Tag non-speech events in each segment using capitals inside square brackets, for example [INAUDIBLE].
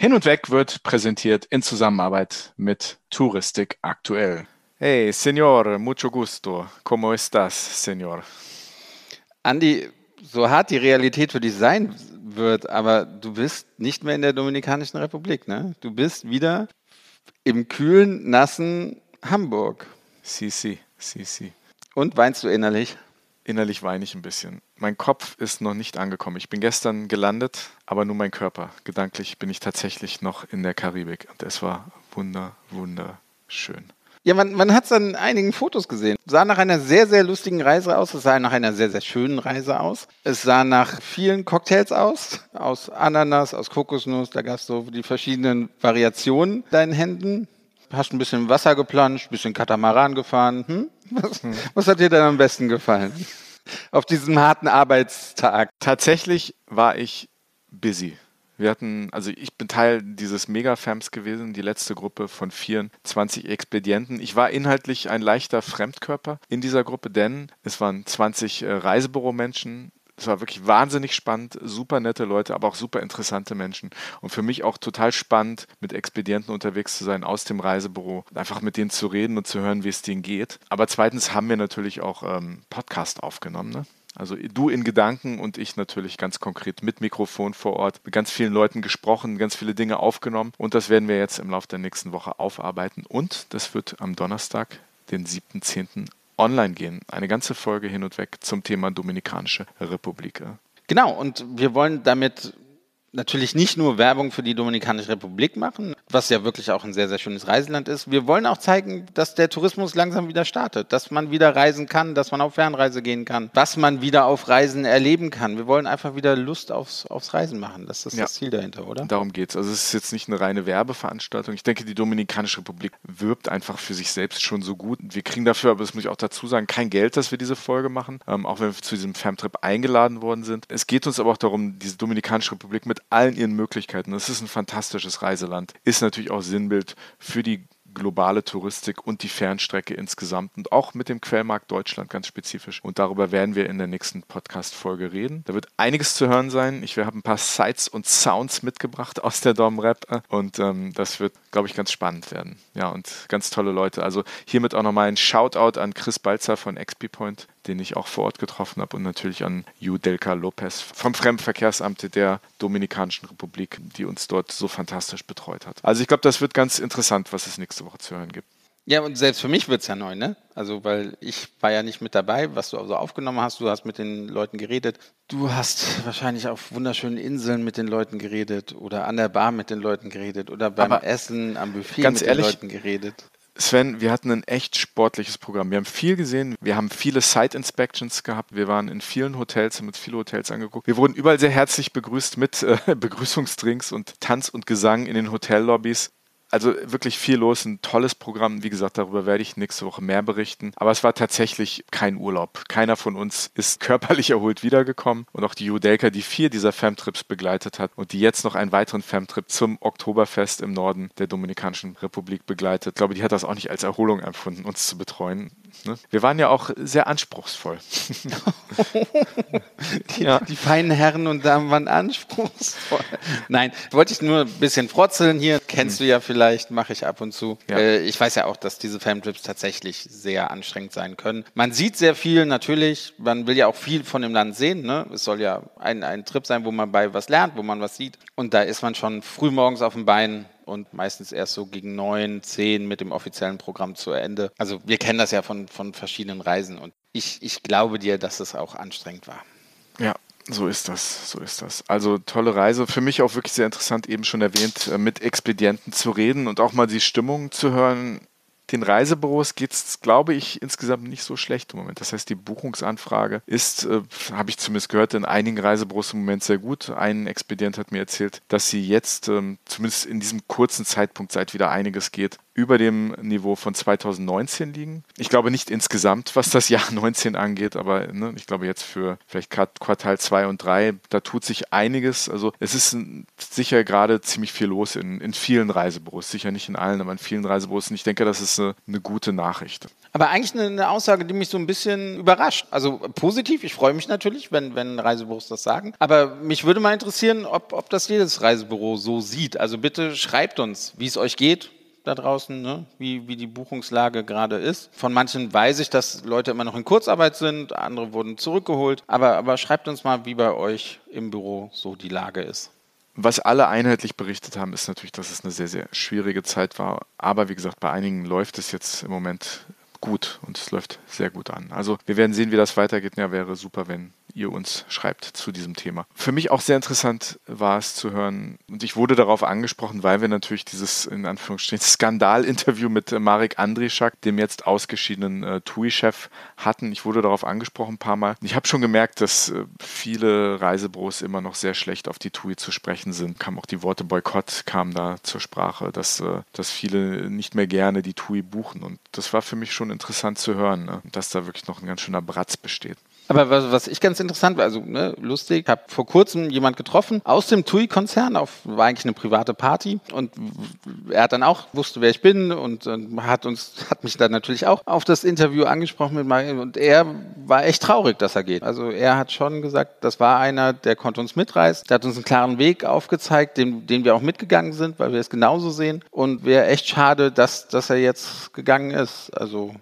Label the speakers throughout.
Speaker 1: Hin und Weg wird präsentiert in Zusammenarbeit mit Touristik aktuell. Hey, Senor, mucho gusto. ¿Cómo estás, Senor?
Speaker 2: Andi, so hart die Realität für dich sein wird, aber du bist nicht mehr in der Dominikanischen Republik, ne? Du bist wieder im kühlen, nassen Hamburg.
Speaker 1: Si, si, si, si.
Speaker 2: Und weinst du innerlich?
Speaker 1: Innerlich weine ich ein bisschen. Mein Kopf ist noch nicht angekommen. Ich bin gestern gelandet, aber nur mein Körper. Gedanklich bin ich tatsächlich noch in der Karibik und es war wunder, wunderschön.
Speaker 2: Ja, man, man hat es an einigen Fotos gesehen. Es sah nach einer sehr, sehr lustigen Reise aus. Es sah nach einer sehr, sehr schönen Reise aus. Es sah nach vielen Cocktails aus. Aus Ananas, aus Kokosnuss. Da gab es so die verschiedenen Variationen deinen Händen. Hast ein bisschen Wasser geplanscht, ein bisschen Katamaran gefahren. Hm? Was, hm. was hat dir denn am besten gefallen? Auf diesem harten Arbeitstag.
Speaker 1: Tatsächlich war ich busy. Wir hatten, also ich bin Teil dieses Mega-Fams gewesen, die letzte Gruppe von 24 Expedienten. Ich war inhaltlich ein leichter Fremdkörper in dieser Gruppe, denn es waren 20 äh, Reisebüromenschen, es war wirklich wahnsinnig spannend, super nette Leute, aber auch super interessante Menschen. Und für mich auch total spannend, mit Expedienten unterwegs zu sein aus dem Reisebüro, einfach mit denen zu reden und zu hören, wie es denen geht. Aber zweitens haben wir natürlich auch ähm, Podcast aufgenommen. Ne? Also du in Gedanken und ich natürlich ganz konkret mit Mikrofon vor Ort, mit ganz vielen Leuten gesprochen, ganz viele Dinge aufgenommen und das werden wir jetzt im Laufe der nächsten Woche aufarbeiten und das wird am Donnerstag, den 7.10. online gehen. Eine ganze Folge hin und weg zum Thema Dominikanische Republik.
Speaker 2: Genau, und wir wollen damit natürlich nicht nur Werbung für die Dominikanische Republik machen, was ja wirklich auch ein sehr, sehr schönes Reiseland ist. Wir wollen auch zeigen, dass der Tourismus langsam wieder startet, dass man wieder reisen kann, dass man auf Fernreise gehen kann, was man wieder auf Reisen erleben kann. Wir wollen einfach wieder Lust aufs, aufs Reisen machen. Das ist ja, das Ziel dahinter, oder?
Speaker 1: Darum geht es. Also es ist jetzt nicht eine reine Werbeveranstaltung. Ich denke, die Dominikanische Republik wirbt einfach für sich selbst schon so gut. Wir kriegen dafür, aber das muss ich auch dazu sagen, kein Geld, dass wir diese Folge machen, ähm, auch wenn wir zu diesem Famtrip eingeladen worden sind. Es geht uns aber auch darum, diese Dominikanische Republik mit allen ihren Möglichkeiten, das ist ein fantastisches Reiseland, ist natürlich auch Sinnbild für die globale Touristik und die Fernstrecke insgesamt und auch mit dem Quellmarkt Deutschland ganz spezifisch. Und darüber werden wir in der nächsten Podcast-Folge reden. Da wird einiges zu hören sein. Ich habe ein paar Sights und Sounds mitgebracht aus der Dom Rap und ähm, das wird, glaube ich, ganz spannend werden. Ja, und ganz tolle Leute. Also hiermit auch nochmal ein Shoutout an Chris Balzer von XP Point, den ich auch vor Ort getroffen habe und natürlich an Judelka Lopez vom Fremdenverkehrsamt der Dominikanischen Republik, die uns dort so fantastisch betreut hat. Also ich glaube, das wird ganz interessant, was es nächste Woche zu hören gibt.
Speaker 2: Ja, und selbst für mich wird es ja neu, ne? Also, weil ich war ja nicht mit dabei, was du also aufgenommen hast. Du hast mit den Leuten geredet. Du hast wahrscheinlich auf wunderschönen Inseln mit den Leuten geredet oder an der Bar mit den Leuten geredet oder beim Aber Essen am Buffet mit ehrlich, den Leuten geredet.
Speaker 1: Sven, wir hatten ein echt sportliches Programm. Wir haben viel gesehen, wir haben viele Site-Inspections gehabt, wir waren in vielen Hotels, haben uns viele Hotels angeguckt. Wir wurden überall sehr herzlich begrüßt mit äh, [LAUGHS] Begrüßungsdrinks und Tanz und Gesang in den Hotellobbys. Also wirklich viel los, ein tolles Programm. Wie gesagt, darüber werde ich nächste Woche mehr berichten. Aber es war tatsächlich kein Urlaub. Keiner von uns ist [LAUGHS] körperlich erholt wiedergekommen. Und auch die Judelka, die vier dieser Femtrips begleitet hat und die jetzt noch einen weiteren Femtrip zum Oktoberfest im Norden der Dominikanischen Republik begleitet. Ich glaube, die hat das auch nicht als Erholung empfunden, uns zu betreuen. Ne? Wir waren ja auch sehr anspruchsvoll. [LAUGHS] [LAUGHS]
Speaker 2: die, ja. die feinen Herren und Damen waren anspruchsvoll. Nein, wollte ich nur ein bisschen frotzeln hier. Kennst hm. du ja vielleicht, mache ich ab und zu. Ja. Äh, ich weiß ja auch, dass diese Famtrips tatsächlich sehr anstrengend sein können. Man sieht sehr viel natürlich. Man will ja auch viel von dem Land sehen. Ne? Es soll ja ein, ein Trip sein, wo man bei was lernt, wo man was sieht. Und da ist man schon früh morgens auf dem Bein und meistens erst so gegen neun, zehn mit dem offiziellen Programm zu Ende. Also wir kennen das ja von, von verschiedenen Reisen und ich, ich glaube dir, dass es auch anstrengend war.
Speaker 1: Ja, so ist das, so ist das. Also tolle Reise. Für mich auch wirklich sehr interessant, eben schon erwähnt, äh, mit Expedienten zu reden und auch mal die Stimmung zu hören den Reisebüros geht es, glaube ich, insgesamt nicht so schlecht im Moment. Das heißt, die Buchungsanfrage ist, äh, habe ich zumindest gehört, in einigen Reisebüros im Moment sehr gut. Ein Expedient hat mir erzählt, dass sie jetzt, ähm, zumindest in diesem kurzen Zeitpunkt, seit wieder einiges geht, über dem Niveau von 2019 liegen. Ich glaube nicht insgesamt, was das Jahr [LAUGHS] 19 angeht, aber ne, ich glaube jetzt für vielleicht Quartal 2 und 3, da tut sich einiges. Also es ist sicher gerade ziemlich viel los in, in vielen Reisebüros. Sicher nicht in allen, aber in vielen Reisebüros. Und ich denke, das ist eine, eine gute Nachricht.
Speaker 2: Aber eigentlich eine, Aussage, die mich so ein bisschen überrascht. Also positiv, ich freue mich natürlich, wenn, wenn Reisebüros das sagen. Aber mich würde mal interessieren, ob, ob das jedes Reisebüro so sieht. Also bitte schreibt uns, wie es euch geht, da draußen, ne? wie, wie die Buchungslage gerade ist. Von manchen weiß ich, dass Leute immer noch in Kurzarbeit sind, andere wurden zurückgeholt. Aber, aber schreibt uns mal, wie bei euch im Büro so die Lage ist.
Speaker 1: Was alle einheitlich berichtet haben, ist natürlich, dass es eine sehr, sehr schwierige Zeit war. Aber wie gesagt, bei einigen läuft es jetzt im Moment gut und es läuft sehr gut an. Also wir werden sehen, wie das weitergeht. Ja, wäre super, wenn ihr uns schreibt zu diesem Thema. Für mich auch sehr interessant war es zu hören, und ich wurde darauf angesprochen, weil wir natürlich dieses in Anführungsstrichen Skandal-Interview mit äh, Marek Andrischak, dem jetzt ausgeschiedenen äh, TUI-Chef, hatten. Ich wurde darauf angesprochen ein paar Mal. Ich habe schon gemerkt, dass äh, viele Reisebüros immer noch sehr schlecht auf die TUI zu sprechen sind. Kam auch die Worte Boykott kamen da zur Sprache, dass, äh, dass viele nicht mehr gerne die TUI buchen. Und das war für mich schon interessant zu hören, ne? dass da wirklich noch ein ganz schöner Bratz besteht.
Speaker 2: Aber was, was ich ganz interessant war, also ne, lustig, habe vor kurzem jemand getroffen aus dem TUI-Konzern, war eigentlich eine private Party und er hat dann auch wusste, wer ich bin und, und hat uns hat mich dann natürlich auch auf das Interview angesprochen mit Mario und er war echt traurig, dass er geht. Also er hat schon gesagt, das war einer, der konnte uns mitreißen, der hat uns einen klaren Weg aufgezeigt, den, den wir auch mitgegangen sind, weil wir es genauso sehen und wäre echt schade, dass, dass er jetzt gegangen ist. Also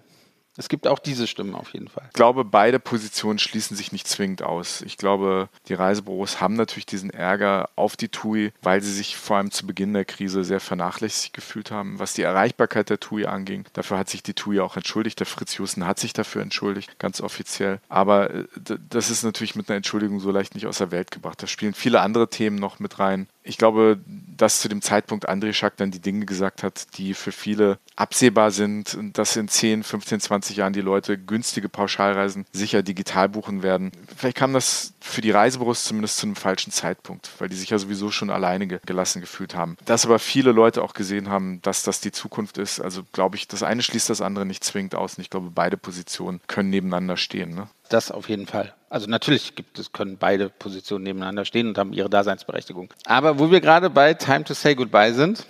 Speaker 2: es gibt auch diese Stimmen auf jeden Fall.
Speaker 1: Ich glaube, beide Positionen schließen sich nicht zwingend aus. Ich glaube, die Reisebüros haben natürlich diesen Ärger auf die TUI, weil sie sich vor allem zu Beginn der Krise sehr vernachlässigt gefühlt haben, was die Erreichbarkeit der TUI anging. Dafür hat sich die TUI auch entschuldigt. Der Fritz Jussen hat sich dafür entschuldigt, ganz offiziell. Aber äh, das ist natürlich mit einer Entschuldigung so leicht nicht aus der Welt gebracht. Da spielen viele andere Themen noch mit rein ich glaube, dass zu dem Zeitpunkt André Schack dann die Dinge gesagt hat, die für viele absehbar sind, dass in 10, 15, 20 Jahren die Leute günstige Pauschalreisen sicher digital buchen werden. Vielleicht kam das für die Reisebüros zumindest zu einem falschen Zeitpunkt, weil die sich ja sowieso schon alleine gelassen gefühlt haben. Dass aber viele Leute auch gesehen haben, dass das die Zukunft ist, also glaube ich, das eine schließt das andere nicht zwingend aus und ich glaube, beide Positionen können nebeneinander stehen. Ne?
Speaker 2: Das auf jeden Fall. Also natürlich gibt es, können beide Positionen nebeneinander stehen und haben ihre Daseinsberechtigung. Aber wo wir gerade bei Time to Say Goodbye sind,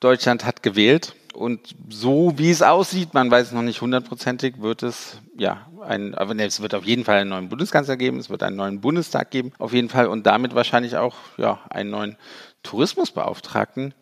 Speaker 2: Deutschland hat gewählt und so wie es aussieht, man weiß es noch nicht hundertprozentig, wird es ja ein, aber es wird auf jeden Fall einen neuen Bundeskanzler geben, es wird einen neuen Bundestag geben, auf jeden Fall und damit wahrscheinlich auch ja einen neuen Tourismusbeauftragten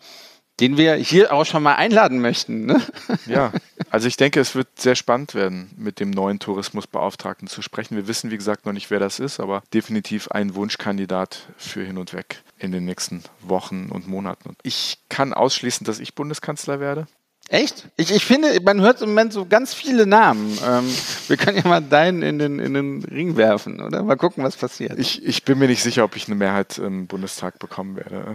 Speaker 2: den wir hier auch schon mal einladen möchten. Ne? [LAUGHS]
Speaker 1: Ja, also ich denke, es wird sehr spannend werden, mit dem neuen Tourismusbeauftragten zu sprechen. Wir wissen, wie gesagt, noch nicht, wer das ist, aber definitiv ein Wunschkandidat für hin und weg in den nächsten Wochen und Monaten. Ich kann ausschließen, dass ich Bundeskanzler werde.
Speaker 2: Echt? Ich, ich finde, man hört im Moment so ganz viele Namen. Ähm, wir können ja mal deinen in den, in den Ring werfen, oder? Mal gucken, was passiert.
Speaker 1: Ich, ich bin mir nicht sicher, ob ich eine Mehrheit im Bundestag bekommen werde.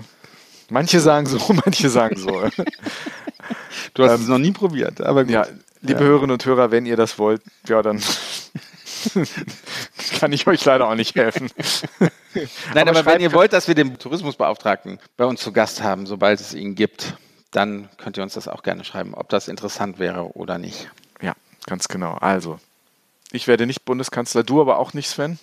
Speaker 1: Manche sagen so, [LAUGHS] manche sagen so. [LAUGHS]
Speaker 2: du hast ähm, es noch nie probiert, aber gut.
Speaker 1: Ja, liebe ja. Hörerinnen und Hörer, wenn ihr das wollt, ja, dann [LAUGHS] kann ich euch leider auch nicht helfen.
Speaker 2: Nein, aber, aber wenn ihr wollt, dass wir den Tourismusbeauftragten bei uns zu Gast haben, sobald es ihn gibt, dann könnt ihr uns das auch gerne schreiben, ob das interessant wäre oder nicht.
Speaker 1: Ja, ganz genau. Also, ich werde nicht Bundeskanzler, du aber auch nicht, Sven.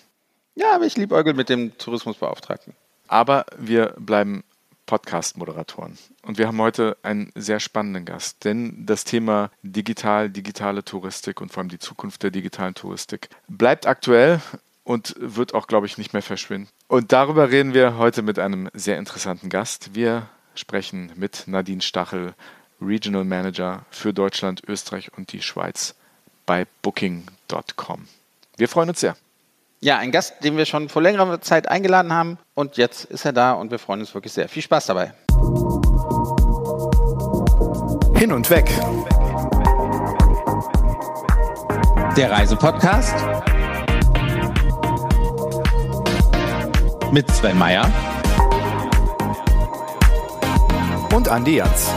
Speaker 2: Ja, aber ich liebe Eugel mit dem Tourismusbeauftragten.
Speaker 1: Aber wir bleiben Podcast-Moderatoren. Und wir haben heute einen sehr spannenden Gast, denn das Thema digital, digitale Touristik und vor allem die Zukunft der digitalen Touristik bleibt aktuell und wird auch, glaube ich, nicht mehr verschwinden. Und darüber reden wir heute mit einem sehr interessanten Gast. Wir sprechen mit Nadine Stachel, Regional Manager für Deutschland, Österreich und die Schweiz bei Booking.com. Wir freuen uns sehr.
Speaker 2: Ja, ein Gast, den wir schon vor längerer Zeit eingeladen haben. Und jetzt ist er da und wir freuen uns wirklich sehr. Viel Spaß dabei.
Speaker 3: Hin und weg.
Speaker 2: Der Reisepodcast mit Sven Meyer
Speaker 3: und Andi Jans.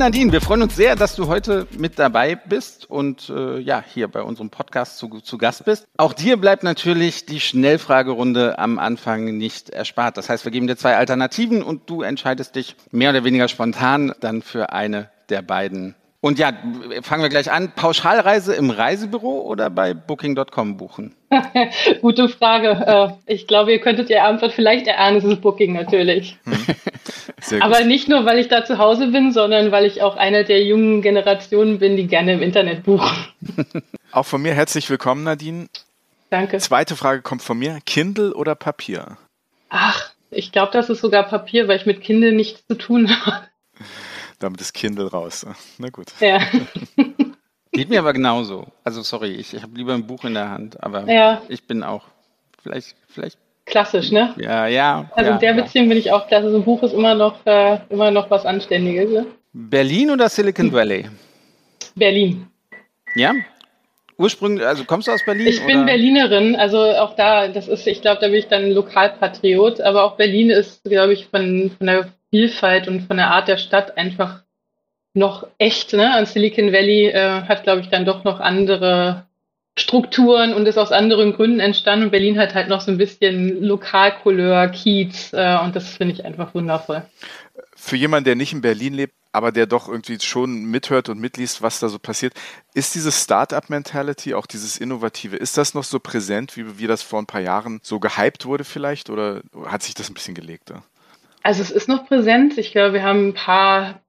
Speaker 2: Nadine, wir freuen uns sehr, dass du heute mit dabei bist und äh, ja, hier bei unserem Podcast zu, zu Gast bist. Auch dir bleibt natürlich die Schnellfragerunde am Anfang nicht erspart. Das heißt, wir geben dir zwei Alternativen und du entscheidest dich mehr oder weniger spontan dann für eine der beiden Und ja, fangen wir gleich an. Pauschalreise im Reisebüro oder bei Booking.com buchen? [LAUGHS]
Speaker 4: Gute Frage. Äh, ich glaube, ihr könntet die Antwort vielleicht erahnen, es ist Booking natürlich. Hm. Aber nicht nur, weil ich da zu Hause bin, sondern weil ich auch eine der jungen Generationen bin, die gerne im Internet buchen. [LAUGHS]
Speaker 1: Auch von mir herzlich willkommen, Nadine.
Speaker 4: Danke.
Speaker 1: Zweite Frage kommt von mir. Kindle oder Papier?
Speaker 4: Ach, ich glaube, das ist sogar Papier, weil ich mit Kindle nichts zu tun habe. [LAUGHS]
Speaker 1: Damit ist Kindle raus. Na gut.
Speaker 4: Ja. [LAUGHS]
Speaker 2: Geht mir aber genauso. Also sorry, ich, ich habe lieber ein Buch in der Hand, aber
Speaker 4: ja.
Speaker 2: ich bin auch vielleicht, vielleicht.
Speaker 4: Klassisch, ne?
Speaker 2: Ja, ja.
Speaker 4: Also
Speaker 2: ja,
Speaker 4: in der Beziehung bin ich auch klasse. So ein Buch ist immer noch, äh, immer noch was Anständiges. Ne?
Speaker 2: Berlin oder Silicon Valley?
Speaker 4: Berlin.
Speaker 2: Ja? Ursprünglich, also kommst du aus Berlin?
Speaker 4: Ich bin Berlinerin, also auch da, das ist, ich glaube, da bin ich dann Lokalpatriot, aber auch Berlin ist, glaube ich, von, von der Vielfalt und von der Art der Stadt einfach noch echt. Ne? Und Silicon Valley äh, hat, glaube ich, dann doch noch andere Strukturen und ist aus anderen Gründen entstanden. Und Berlin hat halt noch so ein bisschen Lokalcouleur, Kiez äh, und das finde ich einfach wundervoll.
Speaker 1: Für jemanden, der nicht in Berlin lebt, aber der doch irgendwie schon mithört und mitliest, was da so passiert. Ist diese Startup-Mentality, auch dieses Innovative, ist das noch so präsent, wie, wie das vor ein paar Jahren so gehypt wurde vielleicht? Oder hat sich das ein bisschen gelegt? Da?
Speaker 4: Also es ist noch präsent. Ich glaube, wir haben ein paar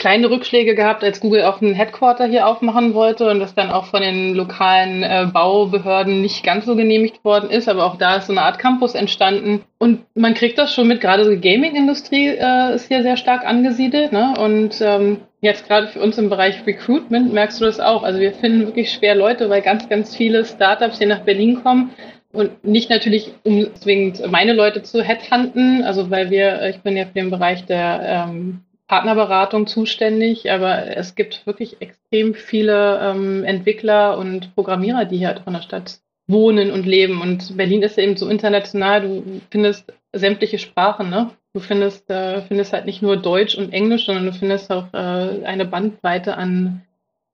Speaker 4: kleine Rückschläge gehabt, als Google auch ein Headquarter hier aufmachen wollte und das dann auch von den lokalen äh, Baubehörden nicht ganz so genehmigt worden ist. Aber auch da ist so eine Art Campus entstanden. Und man kriegt das schon mit, gerade die Gaming-Industrie äh, ist hier sehr stark angesiedelt. Ne? Und ähm, jetzt gerade für uns im Bereich Recruitment merkst du das auch. Also wir finden wirklich schwer Leute, weil ganz, ganz viele Startups hier nach Berlin kommen. Und nicht natürlich, um zwingend meine Leute zu headhunten, also weil wir, ich bin ja für den Bereich der ähm, Partnerberatung zuständig, aber es gibt wirklich extrem viele ähm, Entwickler und Programmierer, die hier halt in der Stadt wohnen und leben. Und Berlin ist eben so international, du findest sämtliche Sprachen, ne? Du findest, äh, findest halt nicht nur Deutsch und Englisch, sondern du findest auch äh, eine Bandbreite an,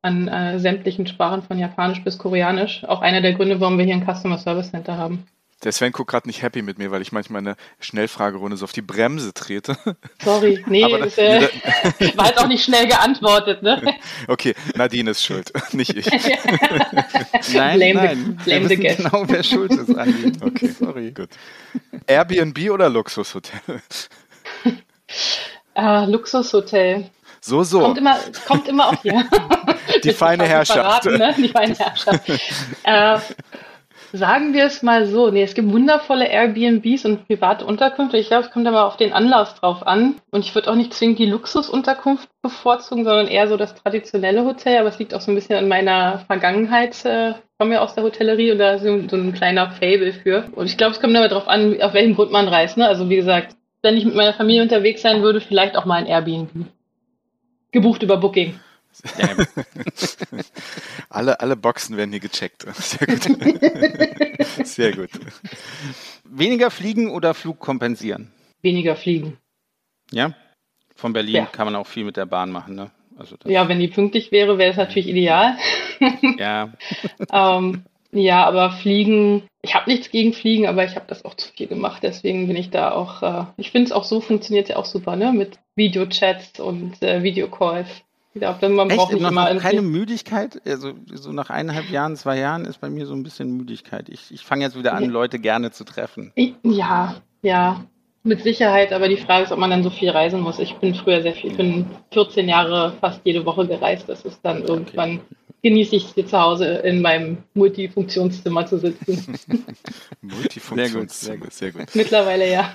Speaker 4: an äh, sämtlichen Sprachen von Japanisch bis Koreanisch. Auch einer der Gründe, warum wir hier ein Customer Service Center haben.
Speaker 1: Der Sven guckt gerade nicht happy mit mir, weil ich manchmal in der Schnellfragerunde so auf die Bremse trete.
Speaker 4: Sorry, [LAUGHS] nee, das, äh, [LAUGHS] war halt auch nicht schnell geantwortet, ne? [LAUGHS]
Speaker 1: Okay, Nadine ist schuld, nicht ich.
Speaker 2: nein, blame nein, the, blame the guest. genau, wer schuld ist, Andi.
Speaker 1: Okay, sorry. Gut. Airbnb oder Luxushotel?
Speaker 4: Uh, Luxushotel.
Speaker 1: So, so.
Speaker 4: Kommt immer, kommt immer auch hier.
Speaker 1: Die feine Herrschaft.
Speaker 4: Verraten, ne? Die feine Herrschaft. äh, Sagen wir es mal so. Nee, es gibt wundervolle Airbnbs und private Unterkünfte. Ich glaube, es kommt aber auf den Anlass drauf an. Und ich würde auch nicht zwingend die Luxusunterkunft bevorzugen, sondern eher so das traditionelle Hotel. Aber es liegt auch so ein bisschen an meiner Vergangenheit. Äh, ich komme ja aus der Hotellerie und da ist so, ein kleiner Fable für. Und ich glaube, es kommt aber darauf an, auf welchen Grund man reist. Ne? Also wie gesagt, wenn ich mit meiner Familie unterwegs sein würde, vielleicht auch mal ein Airbnb. Gebucht über Booking. [LAUGHS]
Speaker 1: alle, alle Boxen werden hier gecheckt. [LAUGHS] Sehr gut. [LAUGHS] Sehr gut.
Speaker 2: Weniger fliegen oder Flug kompensieren?
Speaker 4: Weniger fliegen.
Speaker 2: Ja? Von Berlin ja. kann man auch viel mit der Bahn machen, ne?
Speaker 4: Also ja, wenn die pünktlich wäre, wäre es natürlich ideal.
Speaker 2: ja.
Speaker 4: ähm, ja, aber Fliegen, ich habe nichts gegen Fliegen, aber ich habe das auch zu viel gemacht. Deswegen bin ich da auch, äh, ich finde es auch so funktioniert ja auch super, ne? Mit Videochats und äh, Videocalls.
Speaker 2: Ja, denn man Echt? braucht nicht noch, immer noch keine Müdigkeit. Also so nach eineinhalb Jahren, zwei Jahren ist bei mir so ein bisschen Müdigkeit. Ich, ich fange jetzt wieder an. Leute gerne zu treffen.
Speaker 4: Ja, ja, mit Sicherheit. Aber die Frage ist, ob man dann so viel reisen muss. Ich bin früher sehr viel, ich bin 14 Jahre fast jede Woche gereist. Das ist dann irgendwann okay. genieße ich es hier zu Hause in meinem Multifunktionszimmer zu sitzen. [LAUGHS]
Speaker 1: Multifunktionszimmer, sehr gut, sehr gut.
Speaker 4: Mittlerweile ja.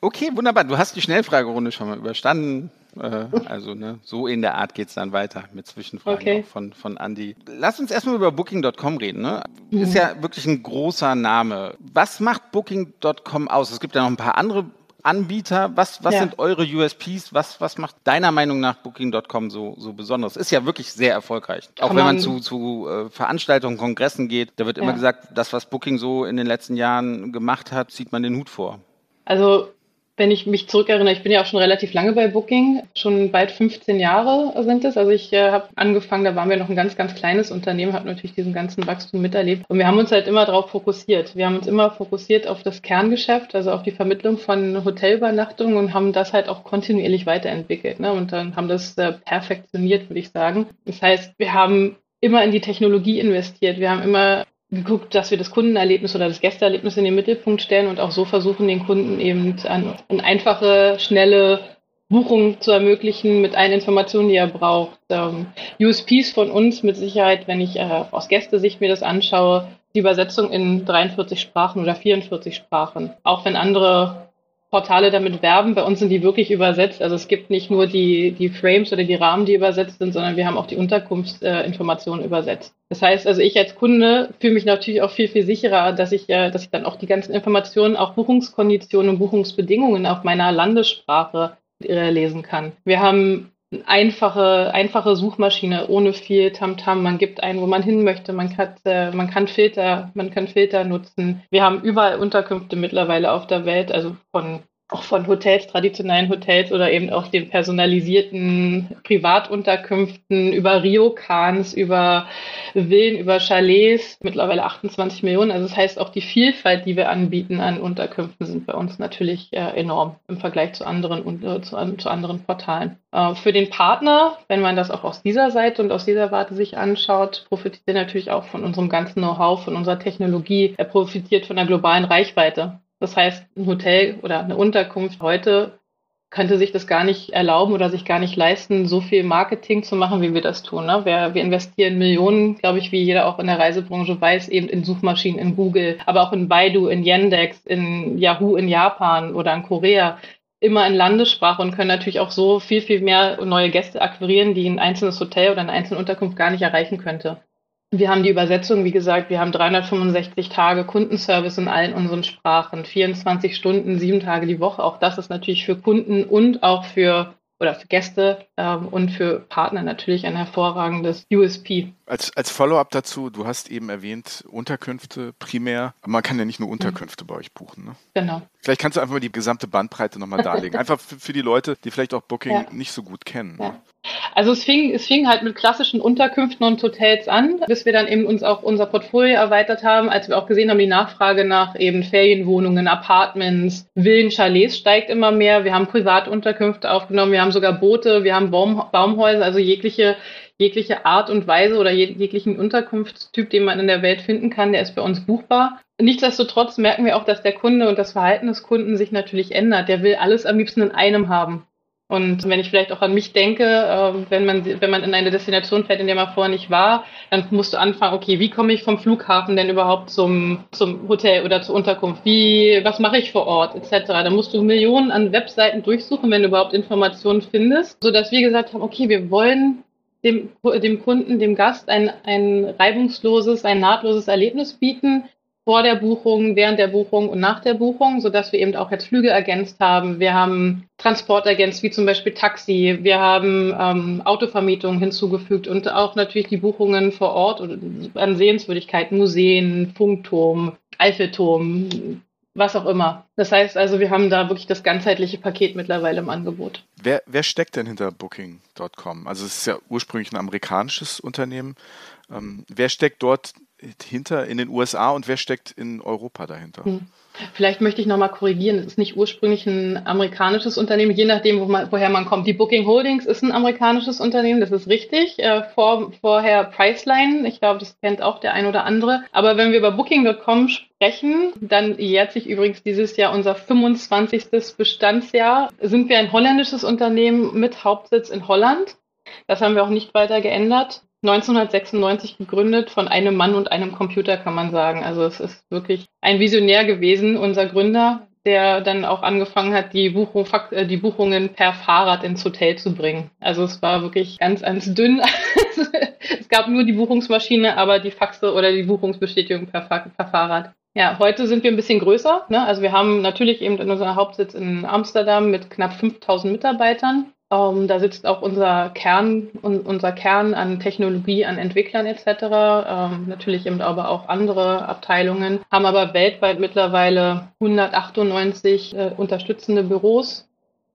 Speaker 2: Okay, wunderbar. Du hast die Schnellfragerunde schon mal überstanden. Äh, also ne, so in der Art geht es dann weiter mit Zwischenfragen okay. von, von Andy. Lass uns erstmal über Booking.com reden. Ne? Mhm. Ist ja wirklich ein großer Name. Was macht Booking.com aus? Es gibt ja noch ein paar andere Anbieter. Was, was ja. sind eure USPs? Was, was macht deiner Meinung nach Booking.com so, so besonders? Ist ja wirklich sehr erfolgreich. Auch Kann wenn man, man zu, zu äh, Veranstaltungen, Kongressen geht, da wird ja. immer gesagt, das, was Booking so in den letzten Jahren gemacht hat, zieht man den Hut vor.
Speaker 4: Also wenn ich mich zurückerinnere, ich bin ja auch schon relativ lange bei Booking, schon bald 15 Jahre sind es. Also ich äh, habe angefangen, da waren wir noch ein ganz, ganz kleines Unternehmen, habe natürlich diesen ganzen Wachstum miterlebt. Und wir haben uns halt immer darauf fokussiert. Wir haben uns immer fokussiert auf das Kerngeschäft, also auf die Vermittlung von Hotelübernachtungen und haben das halt auch kontinuierlich weiterentwickelt. Ne? Und dann haben das äh, perfektioniert, würde ich sagen. Das heißt, wir haben immer in die Technologie investiert. Wir haben immer geguckt, dass wir das Kundenerlebnis oder das Gästeerlebnis in den Mittelpunkt stellen und auch so versuchen, den Kunden eben an, an einfache, schnelle Buchung zu ermöglichen mit allen Informationen, die er braucht. Ähm, USPs von uns mit Sicherheit, wenn ich äh, aus Gästesicht mir das anschaue, die Übersetzung in 43 Sprachen oder 44 Sprachen. Auch wenn andere Portale damit werben. Bei uns sind die wirklich übersetzt. Also es gibt nicht nur die, die Frames oder die Rahmen, die übersetzt sind, sondern wir haben auch die Unterkunftsinformationen äh, übersetzt. Das heißt, also ich als Kunde fühle mich natürlich auch viel, viel sicherer, dass ich, äh, dass ich dann auch die ganzen Informationen, auch Buchungskonditionen und Buchungsbedingungen auf meiner Landessprache äh, lesen kann. Wir haben einfache, einfache Suchmaschine ohne viel Tamtam. -Tam. Man gibt ein, wo man hin möchte. Man kann, äh, man kann Filter, man kann Filter nutzen. Wir haben überall Unterkünfte mittlerweile auf der Welt, also von auch von Hotels, traditionellen Hotels oder eben auch den personalisierten Privatunterkünften über Ryokans, über Villen, über Chalets, mittlerweile 28 Millionen. Also das heißt, auch die Vielfalt, die wir anbieten an Unterkünften, sind bei uns natürlich äh, enorm im Vergleich zu anderen, äh, zu, zu, anderen Portalen. Äh, für den Partner, wenn man das auch aus dieser Seite und aus dieser Warte sich anschaut, profitiert er natürlich auch von unserem ganzen Know-how, von unserer Technologie. Er profitiert von der globalen Reichweite. Das heißt, ein Hotel oder eine Unterkunft heute könnte sich das gar nicht erlauben oder sich gar nicht leisten, so viel Marketing zu machen, wie wir das tun. Ne? Wir, wir investieren Millionen, glaube ich, wie jeder auch in der Reisebranche weiß, eben in Suchmaschinen, in Google, aber auch in Baidu, in Yandex, in Yahoo in Japan oder in Korea, immer in Landessprache und können natürlich auch so viel, viel mehr neue Gäste akquirieren, die ein einzelnes Hotel oder eine einzelne Unterkunft gar nicht erreichen könnte. Wir haben die Übersetzung, wie gesagt, wir haben 365 Tage Kundenservice in allen unseren Sprachen, 24 Stunden, sieben Tage die Woche. Auch das ist natürlich für Kunden und auch für oder für Gäste ähm, und für Partner natürlich ein hervorragendes USP.
Speaker 1: Als, als Follow-up dazu, du hast eben erwähnt, Unterkünfte primär. Aber man kann ja nicht nur Unterkünfte mhm. bei euch buchen. Ne?
Speaker 4: Genau.
Speaker 1: Vielleicht kannst du einfach mal die gesamte Bandbreite nochmal darlegen. [LAUGHS] Einfach für, für, die Leute, die vielleicht auch Booking ja. nicht so gut kennen.
Speaker 4: Ja. Also es fing, es fing halt mit klassischen Unterkünften und Hotels an, bis wir dann eben uns auch unser Portfolio erweitert haben, als wir auch gesehen haben, die Nachfrage nach eben Ferienwohnungen, Apartments, Villen, Chalets steigt immer mehr. Wir haben Privatunterkünfte aufgenommen, wir haben sogar Boote, wir haben Baum, Baumhäuser, also jegliche jegliche Art und Weise oder jeglichen Unterkunftstyp, den man in der Welt finden kann, der ist bei uns buchbar. Nichtsdestotrotz merken wir auch, dass der Kunde und das Verhalten des Kunden sich natürlich ändert. Der will alles am liebsten in einem haben. Und wenn ich vielleicht auch an mich denke, äh, wenn man, wenn man in eine Destination fährt, in der man vorher nicht war, dann musst du anfangen, okay, wie komme ich vom Flughafen denn überhaupt zum, zum Hotel oder zur Unterkunft? Wie, was mache ich vor Ort, etc. Da musst du Millionen an Webseiten durchsuchen, wenn du überhaupt Informationen findest, sodass wir gesagt haben, okay, wir wollen dem, dem Kunden, dem Gast ein, ein reibungsloses, ein nahtloses Erlebnis bieten, vor der Buchung, während der Buchung und nach der Buchung, so dass wir eben auch jetzt Flüge ergänzt haben. Wir haben Transport ergänzt, wie zum Beispiel Taxi. Wir haben ähm, Autovermietung hinzugefügt und auch natürlich die Buchungen vor Ort an Sehenswürdigkeiten, Museen, Funkturm, Eiffelturm, was auch immer. Das heißt also, wir haben da wirklich das ganzheitliche Paket mittlerweile im Angebot.
Speaker 1: Wer, wer steckt denn hinter Booking.com? Also es ist ja ursprünglich ein amerikanisches Unternehmen. Ähm, wer steckt dort hinter in den USA und wer steckt in Europa dahinter? Hm.
Speaker 4: Vielleicht möchte ich nochmal korrigieren. Es ist nicht ursprünglich ein amerikanisches Unternehmen, je nachdem, wo man, woher man kommt. Die Booking Holdings ist ein amerikanisches Unternehmen, das ist richtig. Äh, vor, vorher Priceline, ich glaube, das kennt auch der ein oder andere. Aber wenn wir über Booking.com sprechen, dann jährt sich übrigens dieses Jahr unser 25. Bestandsjahr. Sind wir ein holländisches Unternehmen mit Hauptsitz in Holland. Das haben wir auch nicht weiter geändert. 1996 gegründet von einem Mann und einem Computer, kann man sagen. Also es ist wirklich ein Visionär gewesen, unser Gründer, der dann auch angefangen hat, die, Buchung, äh, die Buchungen per Fahrrad ins Hotel zu bringen. Also es war wirklich ganz, ganz dünn. [LAUGHS] es gab nur die Buchungsmaschine, aber die Faxe oder die Buchungsbestätigung per, per Fahrrad. Ja, heute sind wir ein bisschen größer. Ne? Also wir haben natürlich eben unseren Hauptsitz in Amsterdam mit knapp 5000 Mitarbeitern Ähm, da sitzt auch unser Kern, un, unser Kern an Technologie, an Entwicklern etc. Ähm, natürlich eben aber auch andere Abteilungen, haben aber weltweit mittlerweile 198 äh, unterstützende Büros,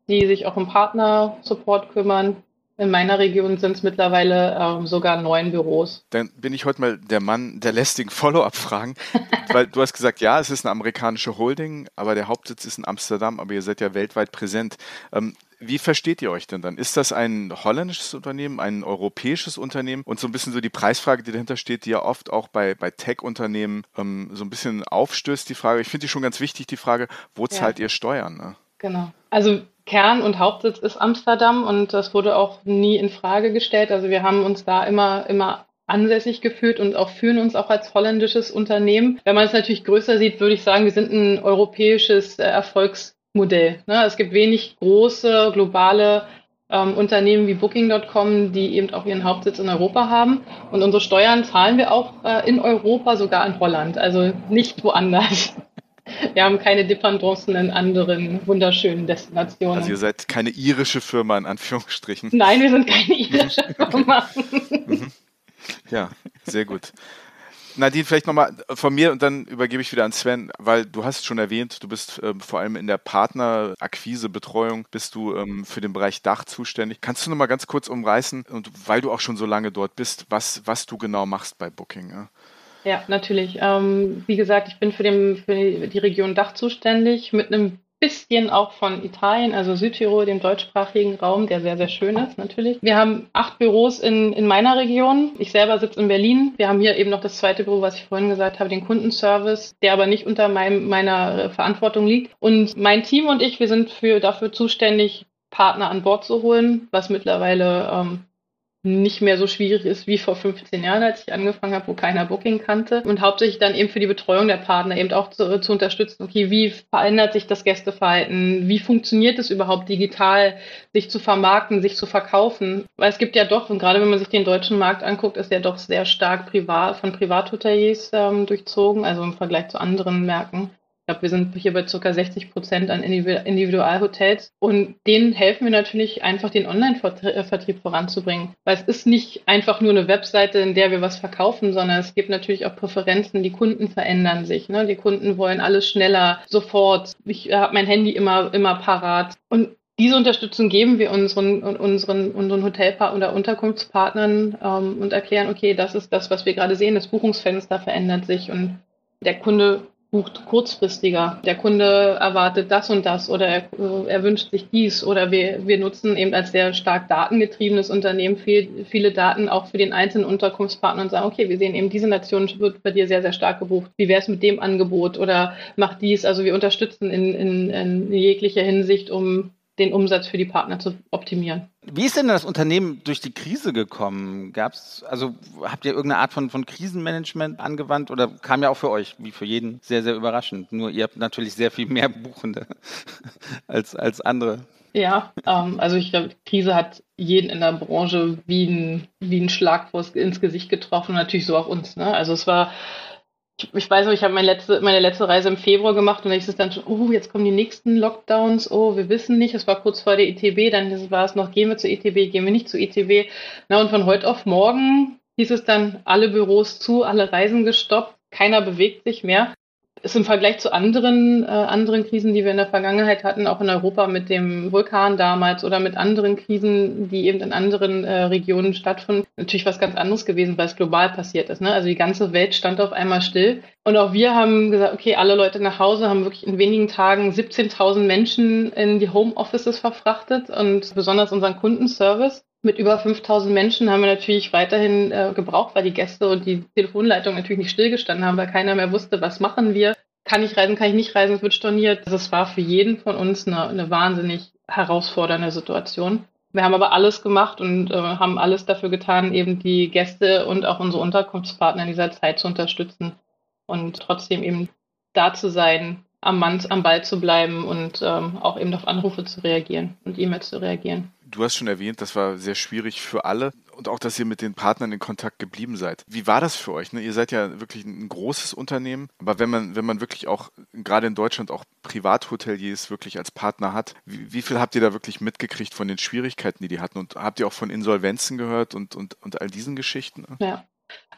Speaker 4: die sich auch um Partner-Support kümmern. In meiner Region sind es mittlerweile ähm, sogar neun Büros.
Speaker 1: Dann bin ich heute mal der Mann der lästigen Follow-up-Fragen, [LAUGHS] weil du hast gesagt, ja, es ist eine amerikanische Holding, aber der Hauptsitz ist in Amsterdam, aber ihr seid ja weltweit präsent. Ähm, wie versteht ihr euch denn dann? Ist das ein holländisches Unternehmen, ein europäisches Unternehmen? Und so ein bisschen so die Preisfrage, die dahinter steht, die ja oft auch bei, bei Tech-Unternehmen ähm, so ein bisschen aufstößt, die Frage, ich finde die schon ganz wichtig, die Frage, wo zahlt ja. ihr Steuern? Ne?
Speaker 4: Genau. Also Kern und Hauptsitz ist Amsterdam und das wurde auch nie in Frage gestellt. Also wir haben uns da immer, immer ansässig gefühlt und auch fühlen uns auch als holländisches Unternehmen. Wenn man es natürlich größer sieht, würde ich sagen, wir sind ein europäisches äh, Erfolgsmodell. Ne? Es gibt wenig große globale ähm, Unternehmen wie Booking.com, die eben auch ihren Hauptsitz in Europa haben. Und unsere Steuern zahlen wir auch äh, in Europa, sogar in Holland, also nicht woanders. [LAUGHS] Wir haben keine Dependancen in anderen wunderschönen Destinationen.
Speaker 1: Also ihr seid keine irische Firma in Anführungsstrichen.
Speaker 4: Nein, wir sind keine [LAUGHS] irische Firma.
Speaker 1: Mhm. ja, sehr gut. Nadine, vielleicht nochmal von mir und dann übergebe ich wieder an Sven, weil du hast schon erwähnt, du bist ähm, vor allem in der Partnerakquise, Betreuung, bist du ähm, für den Bereich Dach zuständig. Kannst du nochmal ganz kurz umreißen und weil du auch schon so lange dort bist, was, was du genau machst bei Booking? Ja?
Speaker 4: Ja, natürlich. Ähm, wie gesagt, ich bin für, den, für die Region Dach zuständig, mit einem bisschen auch von Italien, also Südtirol, dem deutschsprachigen Raum, der sehr, sehr schön ist natürlich. Wir haben acht Büros in, in meiner Region. Ich selber sitze in Berlin. Wir haben hier eben noch das zweite Büro, was ich vorhin gesagt habe, den Kundenservice, der aber nicht unter meinem, meiner Verantwortung liegt. Und mein Team und ich, wir sind für, dafür zuständig, Partner an Bord zu holen, was mittlerweile ähm, nicht mehr so schwierig ist wie vor 15 Jahren, als ich angefangen habe, wo keiner Booking kannte. Und hauptsächlich dann eben für die Betreuung der Partner eben auch zu, zu unterstützen, okay, wie verändert sich das Gästeverhalten? Wie funktioniert es überhaupt digital, sich zu vermarkten, sich zu verkaufen? Weil es gibt ja doch, und gerade wenn man sich den deutschen Markt anguckt, ist ja doch sehr stark privat, von Privathoteliers ähm, durchzogen, also im Vergleich zu anderen Märkten. Ich glaube, wir sind hier bei ca. 60 Prozent an Individualhotels und denen helfen wir natürlich einfach, den Online-Vertrieb voranzubringen. Weil es ist nicht einfach nur eine Webseite, in der wir was verkaufen, sondern es gibt natürlich auch Präferenzen. Die Kunden verändern sich. Ne? Die Kunden wollen alles schneller, sofort. Ich habe mein Handy immer, immer parat. Und diese Unterstützung geben wir unseren, unseren, unseren Hotelpartnern oder Unterkunftspartnern ähm, und erklären, okay, das ist das, was wir gerade sehen. Das Buchungsfenster verändert sich und der Kunde bucht kurzfristiger. Der Kunde erwartet das und das oder er, äh, er wünscht sich dies oder wir, wir nutzen eben als sehr stark datengetriebenes Unternehmen viel, viele Daten auch für den einzelnen Unterkunftspartner und sagen, okay, wir sehen eben, diese Nation wird bei dir sehr, sehr stark gebucht. Wie wäre es mit dem Angebot oder mach dies? Also wir unterstützen in, in, in jeglicher Hinsicht, um den Umsatz für die Partner zu optimieren.
Speaker 2: Wie ist denn das Unternehmen durch die Krise gekommen? Gab's, also habt ihr irgendeine Art von, von Krisenmanagement angewandt oder kam ja auch für euch, wie für jeden, sehr, sehr überraschend? Nur ihr habt natürlich sehr viel mehr Buchende [LAUGHS] als, als andere.
Speaker 4: Ja, ähm, also ich glaube, Krise hat jeden in der Branche wie ein, wie ein Schlag ins Gesicht getroffen, natürlich so auch uns. Ne? Also es war ich weiß noch, ich habe meine letzte, meine letzte Reise im Februar gemacht und da ist es dann schon, oh, jetzt kommen die nächsten Lockdowns, oh, wir wissen nicht, es war kurz vor der ITB, dann war es noch, gehen wir zur ITB, gehen wir nicht zur ITB. Na, und von heute auf morgen hieß es dann, alle Büros zu, alle Reisen gestoppt, keiner bewegt sich mehr ist im Vergleich zu anderen, äh, anderen Krisen, die wir in der Vergangenheit hatten, auch in Europa mit dem Vulkan damals oder mit anderen Krisen, die eben in anderen äh, Regionen stattfinden, natürlich was ganz anderes gewesen, weil es global passiert ist. Ne? Also die ganze Welt stand auf einmal still. Und auch wir haben gesagt, okay, alle Leute nach Hause, haben wirklich in wenigen Tagen 17.000 Menschen in die Homeoffices verfrachtet und besonders unseren Kundenservice mit über 5000 Menschen haben wir natürlich weiterhin äh, gebraucht, weil die Gäste und die Telefonleitung natürlich nicht stillgestanden haben, weil keiner mehr wusste, was machen wir. Kann ich reisen, kann ich nicht reisen, es wird storniert. Also es war für jeden von uns eine, eine wahnsinnig herausfordernde Situation. Wir haben aber alles gemacht und äh, haben alles dafür getan, eben die Gäste und auch unsere Unterkunftspartner in dieser Zeit zu unterstützen und trotzdem eben da zu sein, am, Mann, am Ball zu bleiben und ähm, auch eben auf Anrufe zu reagieren und E-Mails zu reagieren.
Speaker 1: Du hast schon erwähnt, das war sehr schwierig für alle und auch, dass ihr mit den Partnern in Kontakt geblieben seid. Wie war das für euch? Ne? Ihr seid ja wirklich ein großes Unternehmen, aber wenn man, wenn man wirklich auch, gerade in Deutschland auch Privathoteliers wirklich als Partner hat, wie, wie, viel habt ihr da wirklich mitgekriegt von den Schwierigkeiten, die die hatten? Und habt ihr auch von Insolvenzen gehört und, und, und all diesen Geschichten?
Speaker 4: Ja.